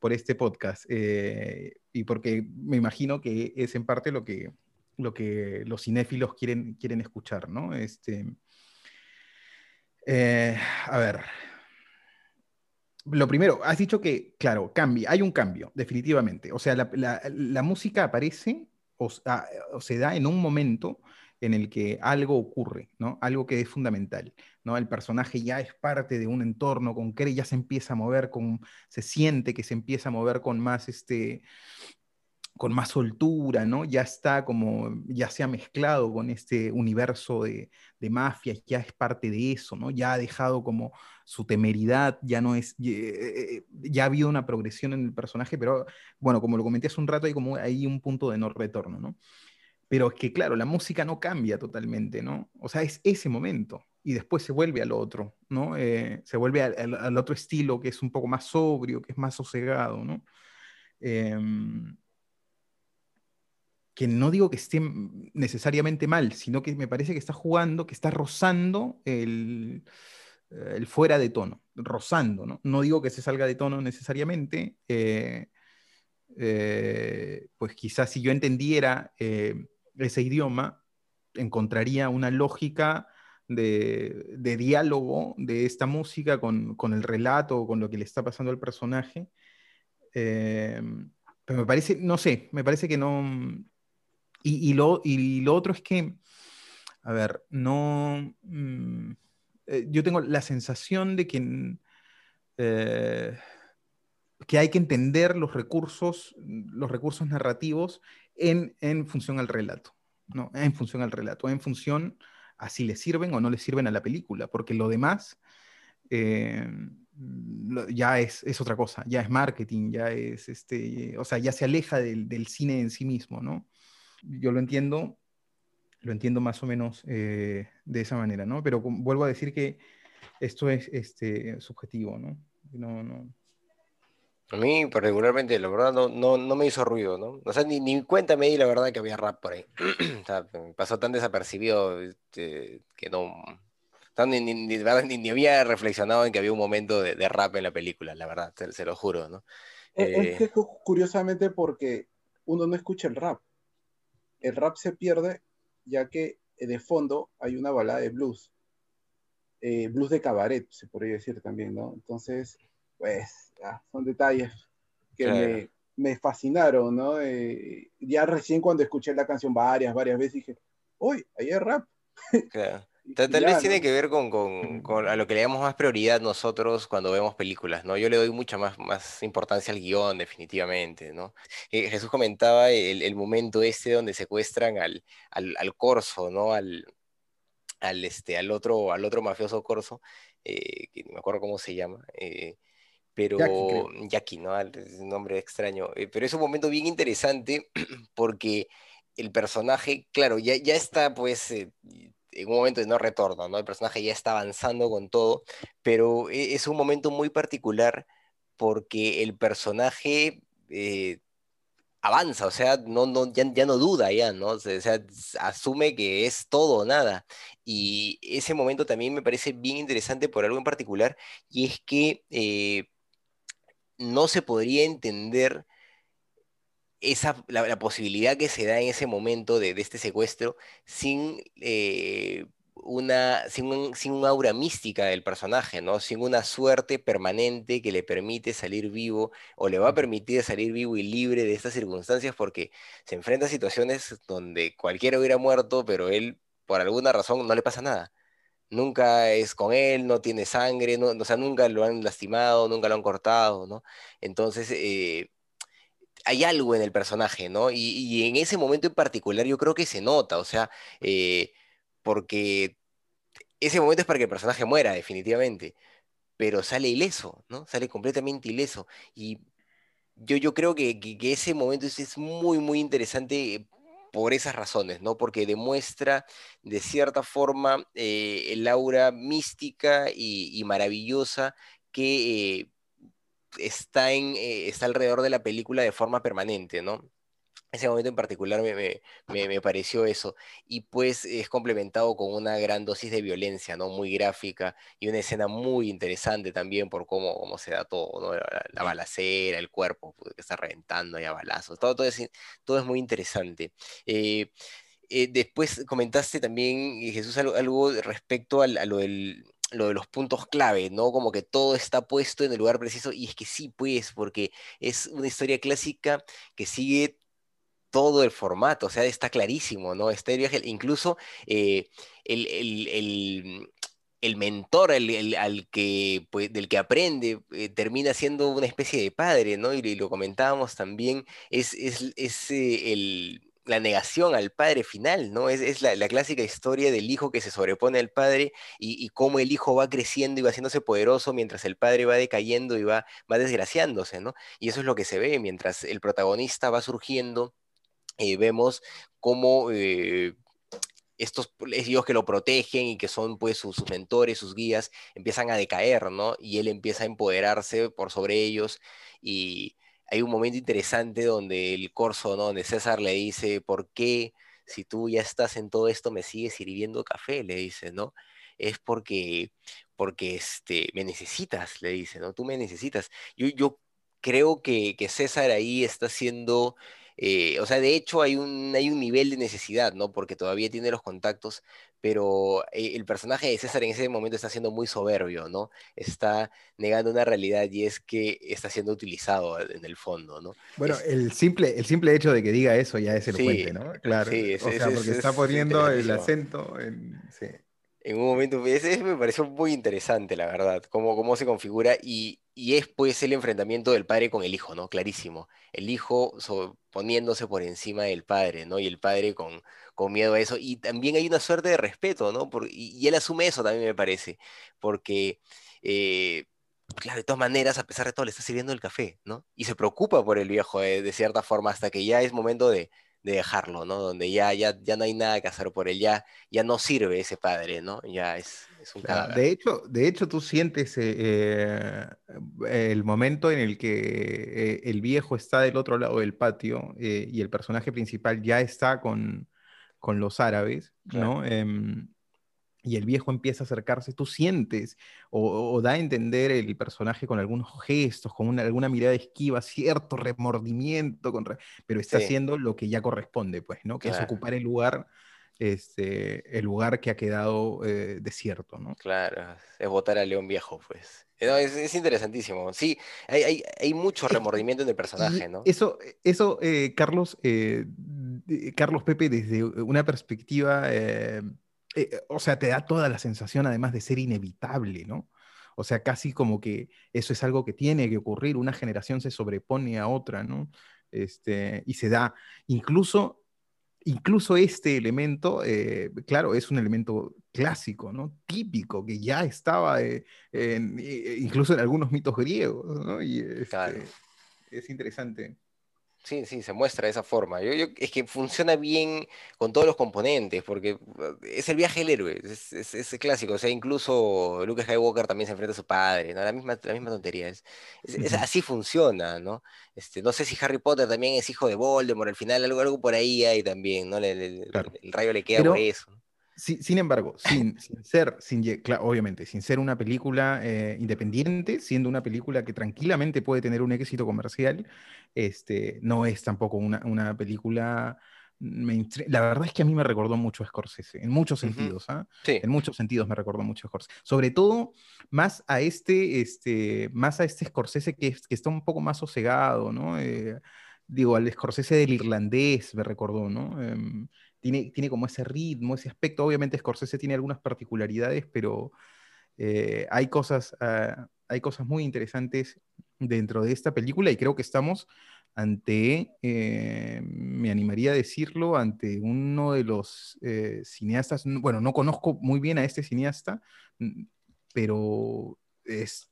por este podcast. Eh, y porque me imagino que es en parte lo que, lo que los cinéfilos quieren, quieren escuchar, ¿no? Este, eh, a ver. Lo primero, has dicho que, claro, cambia, hay un cambio, definitivamente. O sea, la, música aparece o, o, se da en un momento en el que algo ocurre, ¿no? Algo que es fundamental, ¿no? El personaje ya es parte de un entorno concreto, ya se empieza a mover con, se siente que se empieza a mover con más, este, con más soltura, ¿no? Ya está como, ya se ha mezclado con este universo de, de mafias, ya es parte de eso, ¿no? Ya ha dejado como su temeridad, ya no es, eh, ya ha habido una progresión en el personaje, pero bueno, como lo comenté hace un rato, hay como hay un punto de no retorno, ¿no? Pero es que, claro, la música no cambia totalmente, ¿no? O sea, es ese momento y después se vuelve al otro, ¿no? Eh, se vuelve al, otro estilo que es un poco más sobrio, que es más sosegado, ¿no? Em, que no digo que esté necesariamente mal, sino que me parece que está jugando, que está rozando el, el fuera de tono, rozando, ¿no? No digo que se salga de tono necesariamente, eh, eh, pues quizás si yo entendiera ese idioma, encontraría una lógica de, diálogo de esta música con, el relato, con lo que le está pasando al personaje. Eh, pero me parece, no sé, me parece que no... Y, lo, y lo otro es que, a ver, no... Mm, eh, yo tengo la sensación de que... Eh, que hay que entender los recursos, los recursos narrativos en, función al relato, ¿no? En función al relato, en función a si le sirven o no le sirven a la película, porque lo demás eh, ya es, otra cosa, ya es marketing, ya es, este, o sea, ya se aleja del, cine en sí mismo, ¿no? Yo lo entiendo, lo entiendo más o menos eh, de esa manera, ¿no? Pero vuelvo a decir que esto es este, subjetivo, ¿no? No, no, a mí particularmente, la verdad, no, no, no me hizo ruido, ¿no? O sea, ni, ni cuenta me di la verdad que había rap por ahí. <clears throat> o sea, pasó tan desapercibido este, que no... Ni, ni, ni, había reflexionado en que había un momento de, de rap en la película, la verdad, se, lo juro, ¿no? Es, es que eh, curiosamente porque uno no escucha el rap. El rap se pierde ya que de fondo hay una balada de blues. Eh, blues de cabaret, se podría decir también, ¿no? Entonces, pues son detalles que me, fascinaron, ¿no? Eh, ya recién cuando escuché la canción varias, varias veces dije, uy, ahí es rap. Claro. Tal, vez tiene que ver con, a lo que le damos más prioridad nosotros cuando vemos películas, ¿no? Yo le doy mucha más, más importancia al guion, definitivamente, ¿no? Eh, Jesús comentaba el, momento este donde secuestran al, al, corso, ¿no? Al, al, este, al, otro, al otro mafioso corso, eh, que no me acuerdo cómo se llama, pero Jackie, ¿no? Es un nombre extraño. Eh, pero es un momento bien interesante <clears throat> porque el personaje, claro, ya, ya está pues eh, en un momento de no retorno, ¿no? El personaje ya está avanzando con todo, pero e, es un momento muy particular porque el personaje eh, avanza, o sea, no, no, ya, ya, no duda ya, ¿no? O sea, asume que es todo o nada. Y ese momento también me parece bien interesante por algo en particular, y es que no se podría entender esa, la, posibilidad que se da en ese momento de, este secuestro sin, eh, una, sin un, aura mística del personaje, ¿no? sin una suerte permanente que le permite salir vivo o le va a permitir salir vivo y libre de estas circunstancias porque se enfrenta a situaciones donde cualquiera hubiera muerto, pero él por alguna razón no le pasa nada nunca es con él, no tiene sangre, no, o sea, nunca lo han lastimado, nunca lo han cortado, ¿no? Entonces, eh, hay algo en el personaje, ¿no? Y, en ese momento en particular yo creo que se nota, o sea, eh, porque ese momento es para que el personaje muera, definitivamente, pero sale ileso, ¿no? Sale completamente ileso. Y yo, yo creo que, ese momento es, muy, muy interesante por esas razones, ¿no? Porque demuestra de cierta forma eh, el aura mística y, maravillosa que eh, está, en, eh, está alrededor de la película de forma permanente, ¿no? Ese momento en particular me, me, pareció eso. Y pues es complementado con una gran dosis de violencia, ¿no? Muy gráfica y una escena muy interesante también por cómo, cómo se da todo, ¿no? La, balacera, el cuerpo pues, que está reventando ahí a balazos. Todo, todo, es, todo es muy interesante. Eh, eh, después comentaste también, Jesús, algo, algo respecto a lo del lo de los puntos clave, ¿no? Como que todo está puesto en el lugar preciso, y es que sí, pues, porque es una historia clásica que sigue todo el formato, o sea, está clarísimo, ¿no? Este viaje, incluso eh, el, mentor al que, pues, del que aprende eh, termina siendo una especie de padre, ¿no? Y, lo comentábamos también, es, es, eh, el la negación al padre final, ¿no? Es, la, clásica historia del hijo que se sobrepone al padre y, cómo el hijo va creciendo y va haciéndose poderoso mientras el padre va decayendo y va, va desgraciándose, ¿no? Y eso es lo que se ve mientras el protagonista va surgiendo. Eh, vemos cómo eh, estos hijos que lo protegen y que son pues sus, sus, mentores, sus guías, empiezan a decaer, ¿no? Y él empieza a empoderarse por sobre ellos y hay un momento interesante donde el corso, ¿no? Donde César le dice, ¿por qué si tú ya estás en todo esto me sigues sirviendo café? Le dice, ¿no? Es porque, porque este, me necesitas, le dice, ¿no? Tú me necesitas. Yo, yo creo que, que César ahí está haciendo eh, o sea, de hecho hay un, hay un nivel de necesidad, ¿no? Porque todavía tiene los contactos, pero eh, el personaje de César en ese momento está siendo muy soberbio, ¿no? Está negando una realidad y es que está siendo utilizado en el fondo, ¿no? Bueno, el, simple, el simple hecho de que diga eso ya es el sí, ¿no? Claro. Sí, o sea, porque está poniendo el acento en... Sí en un momento, ese me pareció muy interesante, la verdad, cómo, cómo se configura y, y, es pues el enfrentamiento del padre con el hijo, ¿no? Clarísimo. El hijo poniéndose por encima del padre, ¿no? Y el padre con, con miedo a eso. Y también hay una suerte de respeto, ¿no? Y, él asume eso también, me parece, porque... Eh, claro, de todas maneras, a pesar de todo, le está sirviendo el café, ¿no? Y se preocupa por el viejo de cierta forma hasta que ya es momento de, de dejarlo, ¿no? Donde ya, ya, ya no hay nada que hacer por él, ya, ya no sirve ese padre, ¿no? Ya es, es un cadáver. De hecho, de hecho tú sientes eh, eh, el momento en el que eh, el viejo está del otro lado del patio y el personaje principal ya está con, con los árabes, ¿no? Em, y el viejo empieza a acercarse, tú sientes o, da a entender el personaje con algunos gestos, con alguna mirada esquiva, cierto remordimiento, pero está haciendo lo que ya corresponde, pues, ¿no? Que es ocupar el lugar, este, el lugar que ha quedado eh, desierto, ¿no? Claro, es votar al león viejo, pues. es, interesantísimo. Sí, hay, hay, mucho remordimiento en el personaje, ¿no? Eso, eso eh, Carlos, eh, Carlos Pepe, desde una perspectiva eh, eh, o sea, te da toda la sensación además de ser inevitable, ¿no? O sea, casi como que eso es algo que tiene que ocurrir, una generación se sobrepone a otra, ¿no? Este, y se da, incluso, incluso este elemento, eh, claro, es un elemento clásico, ¿no? Típico, que ya estaba incluso en algunos mitos griegos, ¿no? Y este, es interesante. Sí, sí, se muestra de esa forma. Yo, es que funciona bien con todos los componentes, porque uh, es el viaje del héroe, es, es, clásico. O sea, incluso Luke Skywalker también se enfrenta a su padre, ¿no? La misma, la misma tontería. Es, así funciona, ¿no? Este, no sé si Harry Potter también es hijo de Voldemort, al final algo, algo por ahí hay también, ¿no? El, rayo le queda por eso. Sin embargo, sin, ser, sin, obviamente, sin ser una película eh, independiente, siendo una película que tranquilamente puede tener un éxito comercial, este, no es tampoco una, película La verdad es que a mí me recordó mucho a Scorsese, en muchos sentidos, ¿ah? En muchos sentidos me recordó mucho a Scorsese. Sobre todo, más a este, este, más a este Scorsese que, que está un poco más sosegado, ¿no? Eh, digo, al Scorsese del irlandés me recordó, ¿no? Em, tiene, tiene como ese ritmo, ese aspecto. Obviamente Scorsese tiene algunas particularidades, pero eh, hay, cosas, ah, hay cosas muy interesantes dentro de esta película y creo que estamos ante, eh, me animaría a decirlo, ante uno de los eh, cineastas, bueno, no conozco muy bien a este cineasta, pero es,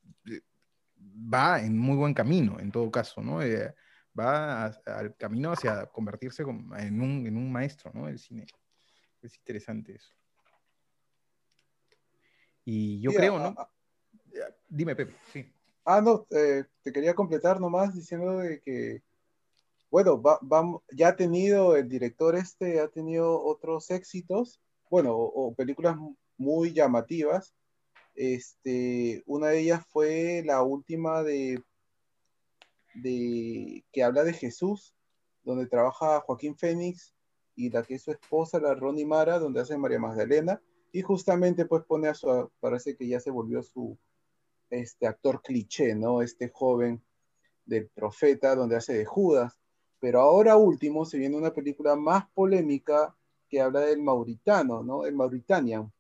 va en muy buen camino, en todo caso, ¿no? Va al camino hacia convertirse en un, en un maestro, ¿no? El cine. Es interesante eso. Y yo creo, ¿no? Dime, Pepe, sí. Ah, no, te quería completar nomás diciendo de que bueno, ya ha tenido, el director este ha tenido otros éxitos, bueno, o, películas muy llamativas. Este, una de ellas fue la última de, de que habla de Jesús, donde trabaja Joaquín Fénix y la que es su esposa, la Ronnie Mara, donde hace María Magdalena, y justamente pues pone a su, parece que ya se volvió su este actor cliché, ¿no? Este joven del profeta, donde hace de Judas. Pero ahora último se viene una película más polémica que habla del mauritano, ¿no? El Mauritanian.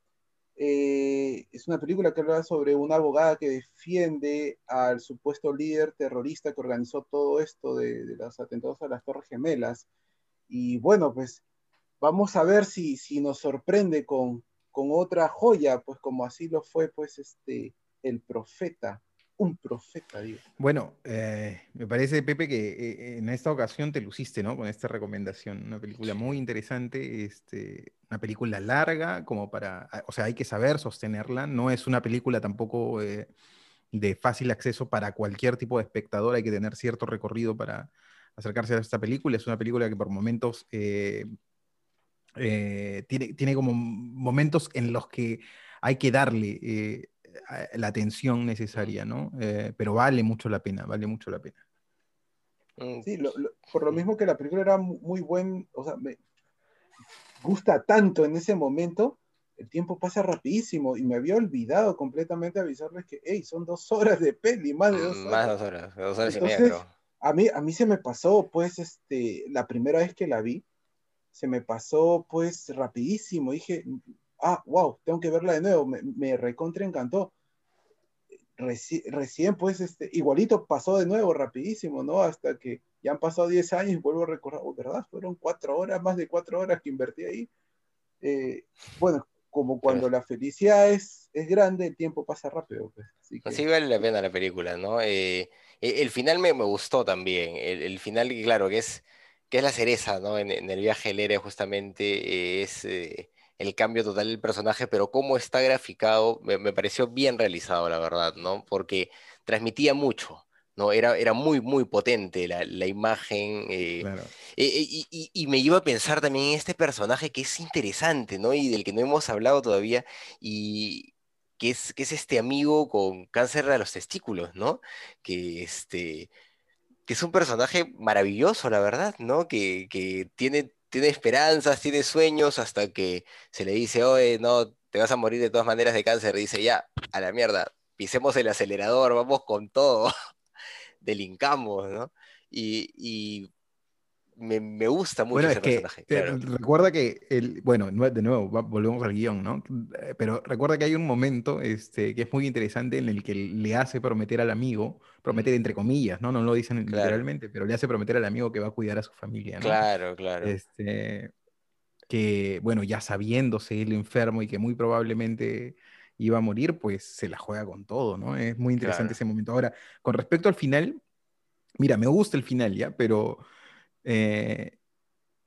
Eh, es una película que habla sobre una abogada que defiende al supuesto líder terrorista que organizó todo esto de, los atentados a las Torres Gemelas. Y bueno, pues vamos a ver si, si nos sorprende con, con otra joya, pues como así lo fue, pues, este, el profeta un profeta, digo. Bueno, eh, me parece, Pepe, que eh, en esta ocasión te luciste, ¿no? Con esta recomendación. Una película muy interesante, este, una película larga, como para, ah, o sea, hay que saber sostenerla. No es una película tampoco eh, de fácil acceso para cualquier tipo de espectador. Hay que tener cierto recorrido para acercarse a esta película. Es una película que por momentos tiene, tiene como momentos en los que hay que darle la atención necesaria, ¿no? Eh, pero vale mucho la pena, vale mucho la pena. Mm, sí, por lo mismo que la película era muy buen, o sea, me gusta tanto en ese momento, el tiempo pasa rapidísimo y me había olvidado completamente avisarles que, hey, son dos horas de peli, más de dos mm, horas. Más de dos horas, dos horas y media, A mí, a mí se me pasó, pues, este, la primera vez que la vi, se me pasó, pues, rapidísimo. Dije, ah, wow, tengo que verla de nuevo, me, me recontra encantó. recién, pues, este, igualito pasó de nuevo, rapidísimo, ¿no? Hasta que ya han pasado 10 años y vuelvo a recordar, oh, ¿verdad? Fueron cuatro horas, más de cuatro horas que invertí ahí. Eh, bueno, como cuando la felicidad es, es grande, el tiempo pasa rápido. Pues. Así, vale la pena la película, ¿no? Eh, e, el final me, me, gustó también. El, el, final, claro, que es, que es la cereza, ¿no? En, en el viaje del héroe, justamente, es. El cambio total del personaje, pero cómo está graficado me, pareció bien realizado, la verdad, ¿no? Porque transmitía mucho, ¿no? Era, era muy, muy potente la, imagen. Eh, e, e, y, me iba a pensar también en este personaje que es interesante, ¿no? Y del que no hemos hablado todavía, y que es, que es este amigo con cáncer de los testículos, ¿no? Que este que es un personaje maravilloso, la verdad, ¿no? Que, que tiene tiene esperanzas, tiene sueños, hasta que se le dice, oye, no, te vas a morir de todas maneras de cáncer. Dice, ya, a la mierda, pisemos el acelerador, vamos con todo, <laughs> delincamos, ¿no? Y, me, gusta mucho ese personaje. Recuerda que, el, bueno, de nuevo, volvemos al guion, ¿no? Eh, pero recuerda que hay un momento este, que es muy interesante en el que le hace prometer al amigo, prometer entre comillas, ¿no? No lo dicen literalmente, pero le hace prometer al amigo que va a cuidar a su familia, ¿no? Claro, claro. Este, que, bueno, ya sabiéndose el enfermo y que muy probablemente iba a morir, pues se la juega con todo, ¿no? Es muy interesante ese momento. Ahora, con respecto al final, mira, me gusta el final ya, pero eh,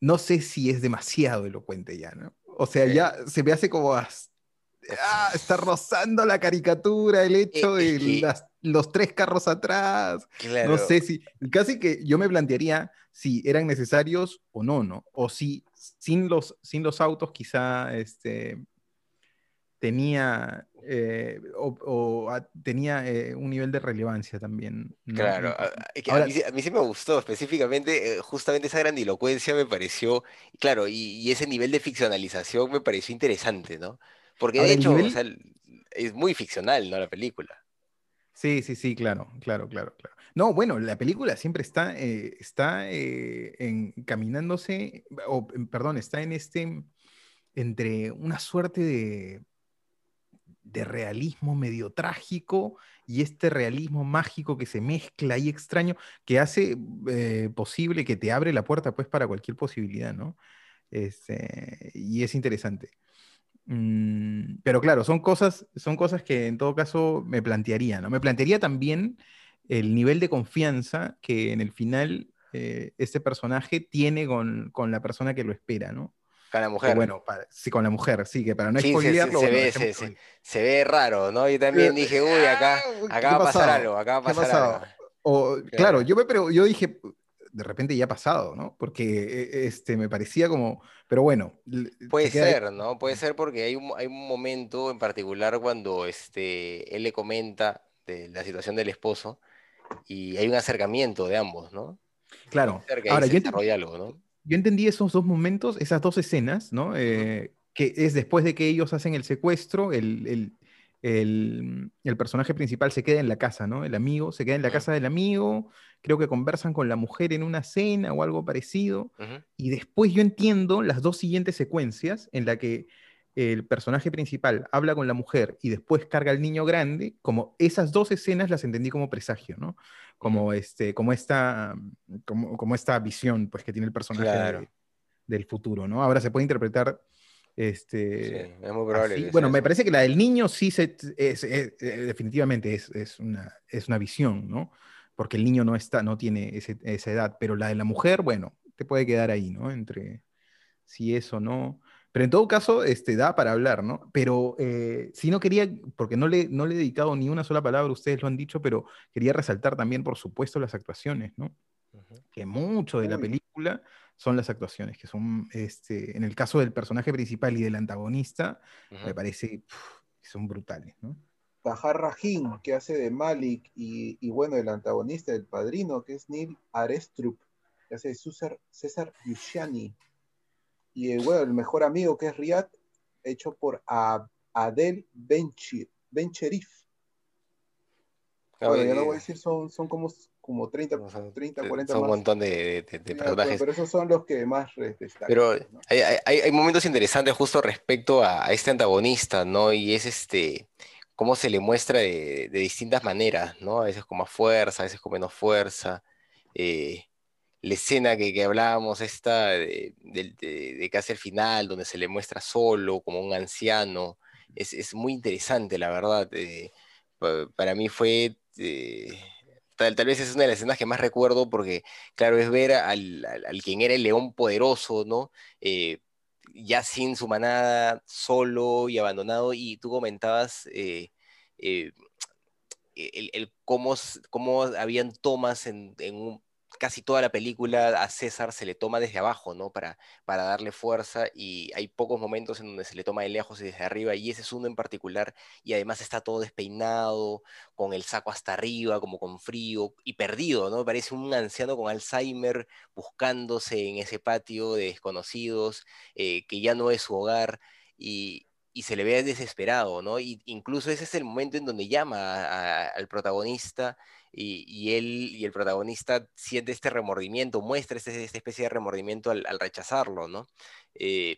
no sé si es demasiado elocuente ya, ¿no? O sea, ya se me hace como... Ah, está rozando la caricatura, el hecho eh, de los tres carros atrás. No sé si, casi que yo me plantearía si eran necesarios o no, ¿no? O si sin los, sin los autos quizá este, tenía eh, o, tenía eh, un nivel de relevancia también. Claro, a, mí, sí me gustó específicamente, eh, justamente esa grandilocuencia me pareció, claro, y, ese nivel de ficcionalización me pareció interesante, ¿no? Porque de hecho es muy ficcional, ¿no? La película. Sí, sí, sí, claro, claro, claro, claro. No, bueno, la película siempre está, está encaminándose, o perdón, está en este, entre una suerte de de realismo medio trágico y este realismo mágico que se mezcla y extraño, que hace eh, posible que te abre la puerta pues para cualquier posibilidad, ¿no? Este, y es interesante. Mm, pero claro, son cosas, son cosas que en todo caso me plantearía, ¿no? Me plantearía también el nivel de confianza que en el final eh, este personaje tiene con, con, la persona que lo espera, ¿no? Con la mujer. bueno, sí, con la mujer, sí, que para no sí, se, ve, se, ve raro, ¿no? Yo también dije, uy, acá, ah, acá va a pasar algo, acá va a pasar algo. O, claro, yo, me, pero yo dije, de repente ya ha pasado, ¿no? Porque e, este, me parecía como, pero bueno. Puede ser, ¿no? Puede ser porque hay un, hay un momento en particular cuando este, él le comenta de la situación del esposo y hay un acercamiento de ambos, ¿no? Claro. Ahora, yo, entendí esos dos momentos, esas dos escenas, ¿no? Eh, que es después de que ellos hacen el secuestro, el, personaje principal se queda en la casa, ¿no? El amigo se queda en la casa del amigo, creo que conversan con la mujer en una cena o algo parecido, y después yo entiendo las dos siguientes secuencias en la que el personaje principal habla con la mujer y después carga al niño grande, como esas dos escenas las entendí como presagio, ¿no? Como, este, como, esta, como, como esta visión pues, que tiene el personaje del futuro, ¿no? Ahora se puede interpretar... Este, es muy probable. Bueno, me parece que la del niño sí se, es, eh, definitivamente es, es, una, es una visión, ¿no? Porque el niño no, está, no tiene esa edad, pero la de la mujer, bueno, te puede quedar ahí, ¿no? Entre si eso o no. Pero en todo caso, este, da para hablar, ¿no? Pero eh, si no quería, porque no le, no le he dedicado ni una sola palabra, ustedes lo han dicho, pero quería resaltar también, por supuesto, las actuaciones, ¿no? Que mucho de la película son las actuaciones, que son, este, en el caso del personaje principal y del antagonista, me parece que son brutales, ¿no? Tahar Rahim, que hace de Malik, y, y, bueno, el antagonista, el padrino, que es Neil Arestrup, que hace de César, César Yushani y eh, bueno, el mejor amigo que es Riyad, hecho por Adel Bencherif. Bueno, ya no voy a decir, son, son como, como 30, 30, 40 Son un montón de, personajes. Pero, esos son los que más destacan. Pero hay, hay, hay, momentos interesantes justo respecto a, a, este antagonista, ¿no? Y es este cómo se le muestra de, de, distintas maneras, ¿no? A veces con más fuerza, a veces con menos fuerza. Eh, la escena que, que hablábamos, esta de, de, casi al final, donde se le muestra solo, como un anciano, es, es muy interesante, la verdad. Eh, para mí fue, eh, tal, tal, vez es una de las escenas que más recuerdo, porque, claro, es ver al, al, quien era el león poderoso, ¿no? Eh, ya sin su manada, solo y abandonado, y tú comentabas... el, el, cómo, cómo habían tomas en un, casi toda la película a César se le toma desde abajo, ¿no? Para, para darle fuerza y hay pocos momentos en donde se le toma de lejos y desde arriba y ese es uno en particular y además está todo despeinado, con el saco hasta arriba, como con frío y perdido, ¿no? Parece un anciano con Alzheimer buscándose en ese patio de desconocidos, eh, que ya no es su hogar y, y se le ve desesperado, ¿no? Y incluso ese es el momento en donde llama al protagonista y, él y el protagonista siente este remordimiento, muestra este, esta especie de remordimiento al, rechazarlo, ¿no? Eh,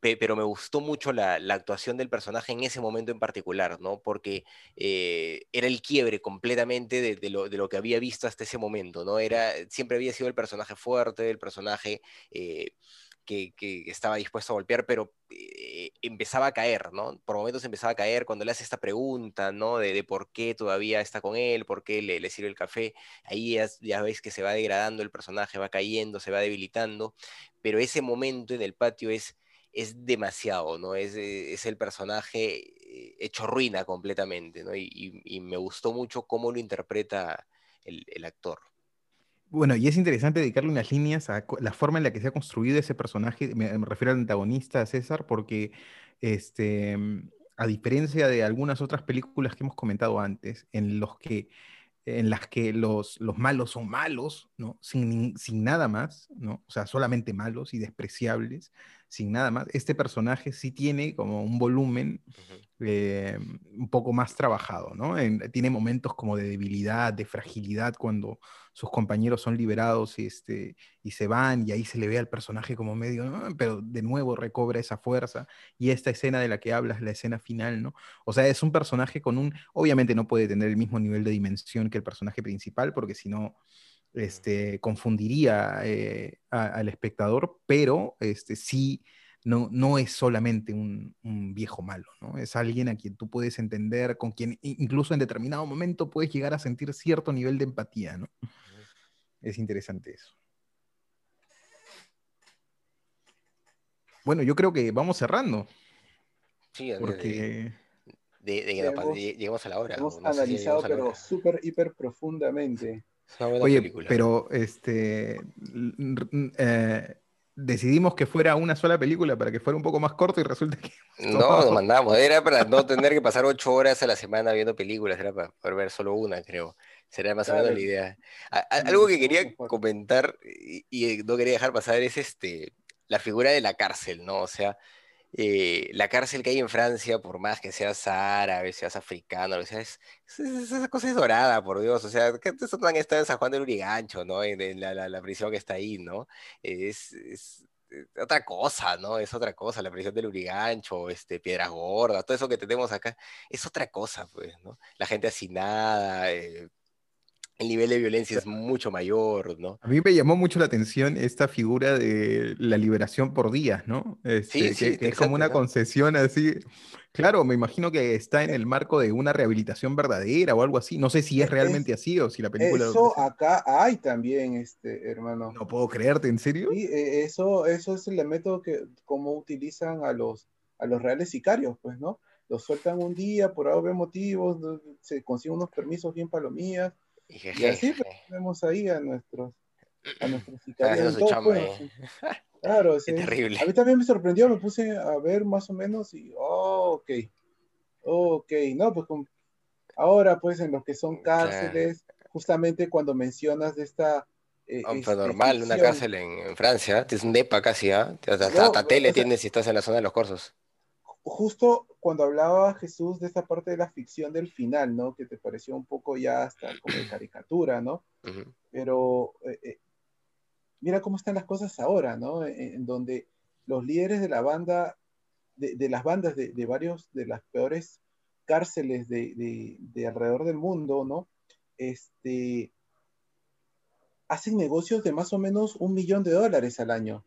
pero me gustó mucho la, actuación del personaje en ese momento en particular, ¿no? Porque eh, era el quiebre completamente de, lo, que había visto hasta ese momento, ¿no? Era, siempre había sido el personaje fuerte, el personaje eh, que, estaba dispuesto a golpear, pero eh, empezaba a caer, ¿no? Por momentos empezaba a caer cuando le hace esta pregunta, ¿no? De, por qué todavía está con él, por qué le, sirve el café. Ahí ya, ya, veis que se va degradando el personaje, va cayendo, se va debilitando, pero ese momento en el patio es, es demasiado, ¿no? Es, eh, es el personaje eh, hecho ruina completamente, ¿no? Y, y, me gustó mucho cómo lo interpreta el, el actor. Bueno, y es interesante dedicarle unas líneas a la forma en la que se ha construido ese personaje, me, refiero al antagonista César, porque este, mm, a diferencia de algunas otras películas que hemos comentado antes, en, los que, en las que los, los malos son malos, ¿no? Sin, sin nada más, ¿no? O sea, solamente malos y despreciables, sin nada más, este personaje sí tiene como un volumen eh, un poco más trabajado, ¿no? tiene momentos como de debilidad, de fragilidad cuando sus compañeros son liberados y, este, y se van y ahí se le ve al personaje como medio, pero de nuevo recobra esa fuerza y esta escena de la que hablas, la escena final, ¿no? O sea, es un personaje con un, obviamente no puede tener el mismo nivel de dimensión que el personaje principal porque si no... Este, confundiría eh, al espectador, pero este, sí no, es solamente un, viejo malo, ¿no? Es alguien a quien tú puedes entender, con quien incluso en determinado momento puedes llegar a sentir cierto nivel de empatía, ¿no? Es interesante eso. Bueno, yo creo que vamos cerrando. Sí, porque... llegamos a la hora. Hemos analizado, pero súper, hiper profundamente. Oye, pero este... Eh, decidimos que fuera una sola película para que fuera un poco más corto y resulta que... <laughs> No, nos mandamos, era para no tener que pasar ocho horas a la semana viendo películas, era para poder ver solo una, creo. Será más o menos la idea. algo que quería comentar y, no quería dejar pasar es este, la figura de la cárcel, ¿no? O sea, eh, la cárcel que hay en Francia, por más que seas árabe, seas africano, o sea, es, esa cosa es dorada, por Dios, o sea, que eso también está en San Juan del Urigancho, ¿no? En, la, la, prisión que está ahí, ¿no? Es, es, eh, otra cosa, ¿no? Es otra cosa, la prisión del Urigancho, este, Piedras Gordas, todo eso que tenemos acá, es otra cosa, pues, ¿no? La gente nada eh, el nivel de violencia es mucho mayor, ¿no? A mí me llamó mucho la atención esta figura de la liberación por días, ¿no? Este, sí, que, es como una concesión así. Claro, me imagino que está en el marco de una rehabilitación verdadera o algo así. No sé si es realmente así o si la película... Eso acá hay también, este, hermano. No puedo creerte, ¿en serio? Sí, e, eso, eso es el método que, como utilizan a los, a los reales sicarios, pues, ¿no? Los sueltan un día por algo motivos, se consiguen unos permisos bien palomías y así pues, tenemos ahí a nuestros, a nuestros <clears throat> sicarios. <laughs> claro, es terrible. A mí también me sorprendió, me puse a ver más o menos y, oh, ok, ok, no, pues ahora pues en lo que son cárceles, justamente cuando mencionas de esta... Eh, este, normal, una cárcel en, Francia, es un DEPA casi, ¿ah? Hasta, tele tienes si estás en la zona de los corsos justo cuando hablaba Jesús de esta parte de la ficción del final, ¿no? Que te pareció un poco ya hasta como de <clears throat> caricatura, ¿no? Pero eh, eh, mira cómo están las cosas ahora, ¿no? En, donde los líderes de la banda, de, las bandas de, varios de las peores cárceles de, de, alrededor del mundo, ¿no? Este, hacen negocios de más o menos un millón de dólares al año.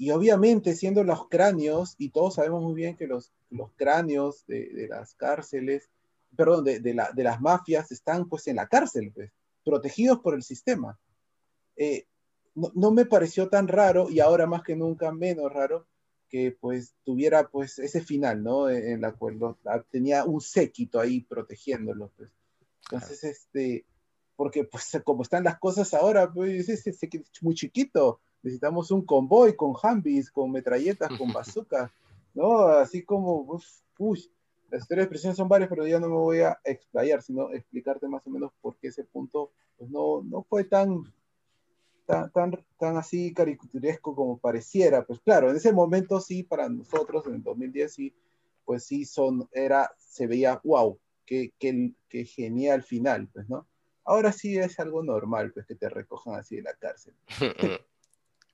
Y obviamente, siendo los cráneos, y todos sabemos muy bien que los, los cráneos de, las cárceles, perdón, de, de, la, de, las mafias están pues en la cárcel, pues, protegidos por el sistema. Eh, no, no, me pareció tan raro, y ahora más que nunca menos raro, que pues tuviera pues ese final, ¿no? En, la cual tenía un séquito ahí protegiéndolo, pues. Entonces, este, porque pues como están las cosas ahora, pues <laughs> es muy chiquito, necesitamos un convoy con hambis, con metralletas, con <laughs> bazookas, ¿no? Así como, uy, las historias de prisión son varias, pero ya no me voy a explayar, sino explicarte más o menos por qué ese punto pues no, no fue tan, tan, tan, tan así caricaturesco como pareciera. Pues claro, en ese momento sí, para nosotros, en el 2010 sí, pues sí son, era, se veía, wow, qué, qué, qué genial final, pues, ¿no? Ahora sí es algo normal, pues, que te recojan así de la cárcel. <laughs>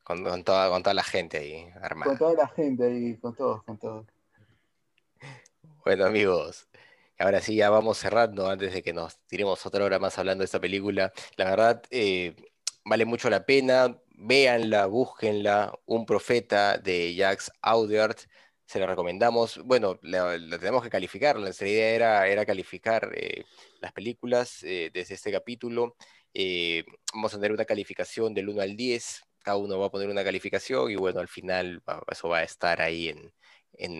Con, toda, con toda la gente ahí armada. Con toda la gente ahí, con todos, con todos. Bueno, amigos, ahora sí ya vamos cerrando antes de que nos tiremos otra hora más hablando de esta película. La verdad, eh, vale mucho la pena. Véanla, búsquenla. Un profeta de Jacques Audiard. Se la recomendamos. Bueno, la, tenemos que calificar. Nuestra idea era, era calificar eh, las películas eh, desde este capítulo. vamos a tener una calificación del 1 al 10 cada uno va a poner una calificación y bueno, al final eso va a estar ahí en,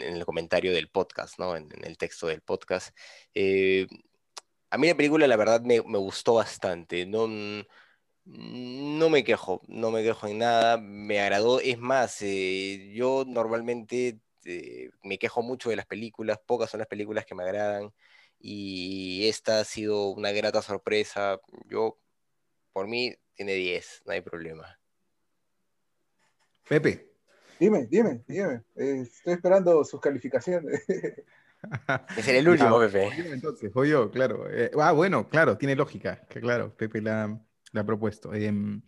el comentario del podcast, ¿no? En, el texto del podcast. Eh, a mí la película la verdad me, gustó bastante, no, no me quejo, no me quejo en nada, me agradó, es más, eh, yo normalmente eh, me quejo mucho de las películas, pocas son las películas que me agradan y esta ha sido una grata sorpresa, yo, por mí, tiene 10, no hay problema. Pepe. Dime, dime, dime. estoy esperando sus calificaciones. Era el último, Ya, Pepe. voy yo, entonces, voy yo, claro. Eh, ah, bueno, claro, tiene lógica, que claro, Pepe la, la ha propuesto. Em,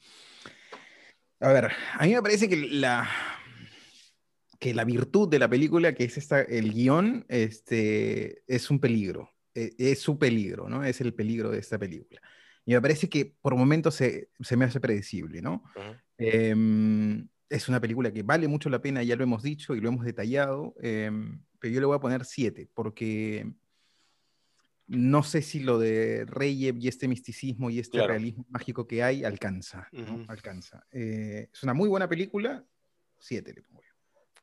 a ver, a mí me parece que la, que la virtud de la película, que es esta, el guion, este, es un peligro. eh, Es su peligro, ¿no? Es el peligro de esta película. Y me parece que por momentos se, se me hace predecible, ¿no? Ujú. Em, es una película que vale mucho la pena, ya lo hemos dicho y lo hemos detallado, em, pero yo le voy a poner 7, porque no sé si lo de Reyev y este misticismo y este Claro. realismo mágico que hay alcanza. alcanza. Eh, es una muy buena película, 7 le pongo yo.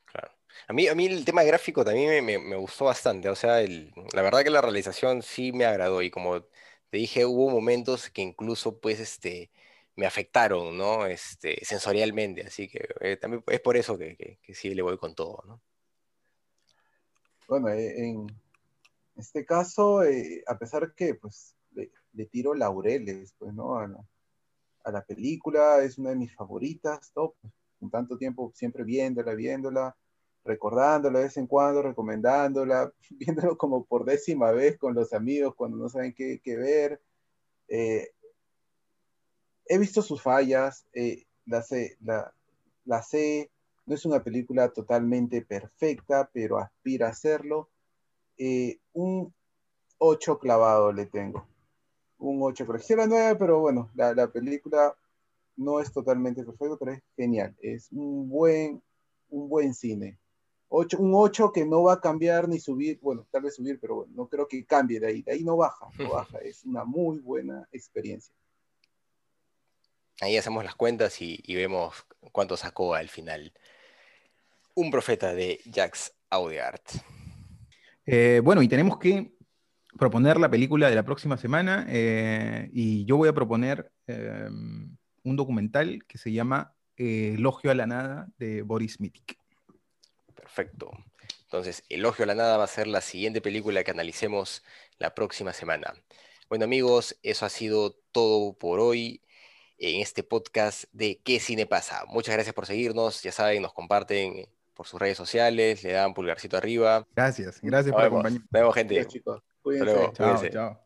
Claro. A mí, a mí el tema gráfico también me, me- me gustó bastante. O sea, el- la verdad que la realización sí me agradó. Y como te dije, hubo momentos que incluso pues este, me afectaron, ¿no? Este, sensorialmente. Así que eh, también es por eso que, que- sí le voy con todo, ¿no? Bueno, eh, en este caso, eh, a pesar que pues le, tiro laureles, pues, ¿no? A la, película, es una de mis favoritas, ¿no? Pues, con tanto tiempo siempre viéndola, viéndola, recordándola de vez en cuando, recomendándola, <laughs> viéndolo como por décima vez con los amigos cuando no saben qué, qué ver. Eh, he visto sus fallas, eh, la sé, la, la sé, no es una película totalmente perfecta, pero aspira a serlo. Eh, un 8 clavado le tengo. Un 8 Quisiera 9, pero bueno, la, la película no es totalmente perfecta, pero es genial. Es un buen, un buen cine. Ocho, un 8 que no va a cambiar ni subir, bueno, tal vez subir, pero bueno, no creo que cambie de ahí. De ahí no baja, no <laughs> baja. Es una muy buena experiencia. Ahí hacemos las cuentas y, y vemos cuánto sacó al final. Un profeta de Jacques Audiard. Eh, bueno, y tenemos que proponer la película de la próxima semana eh, y yo voy a proponer eh, un documental que se llama Elogio a la Nada de Boris Mitik. Perfecto. Entonces, Elogio a la Nada va a ser la siguiente película que analicemos la próxima semana. Bueno amigos, eso ha sido todo por hoy en este podcast de ¿Qué cine pasa? Muchas gracias por seguirnos, ya saben, nos comparten por sus redes sociales, le dan pulgarcito arriba. Gracias, gracias Nos por acompañarnos. nos vemos gente. Gracias, chicos. Cuídense. luego. Chao, Cuídense. chao.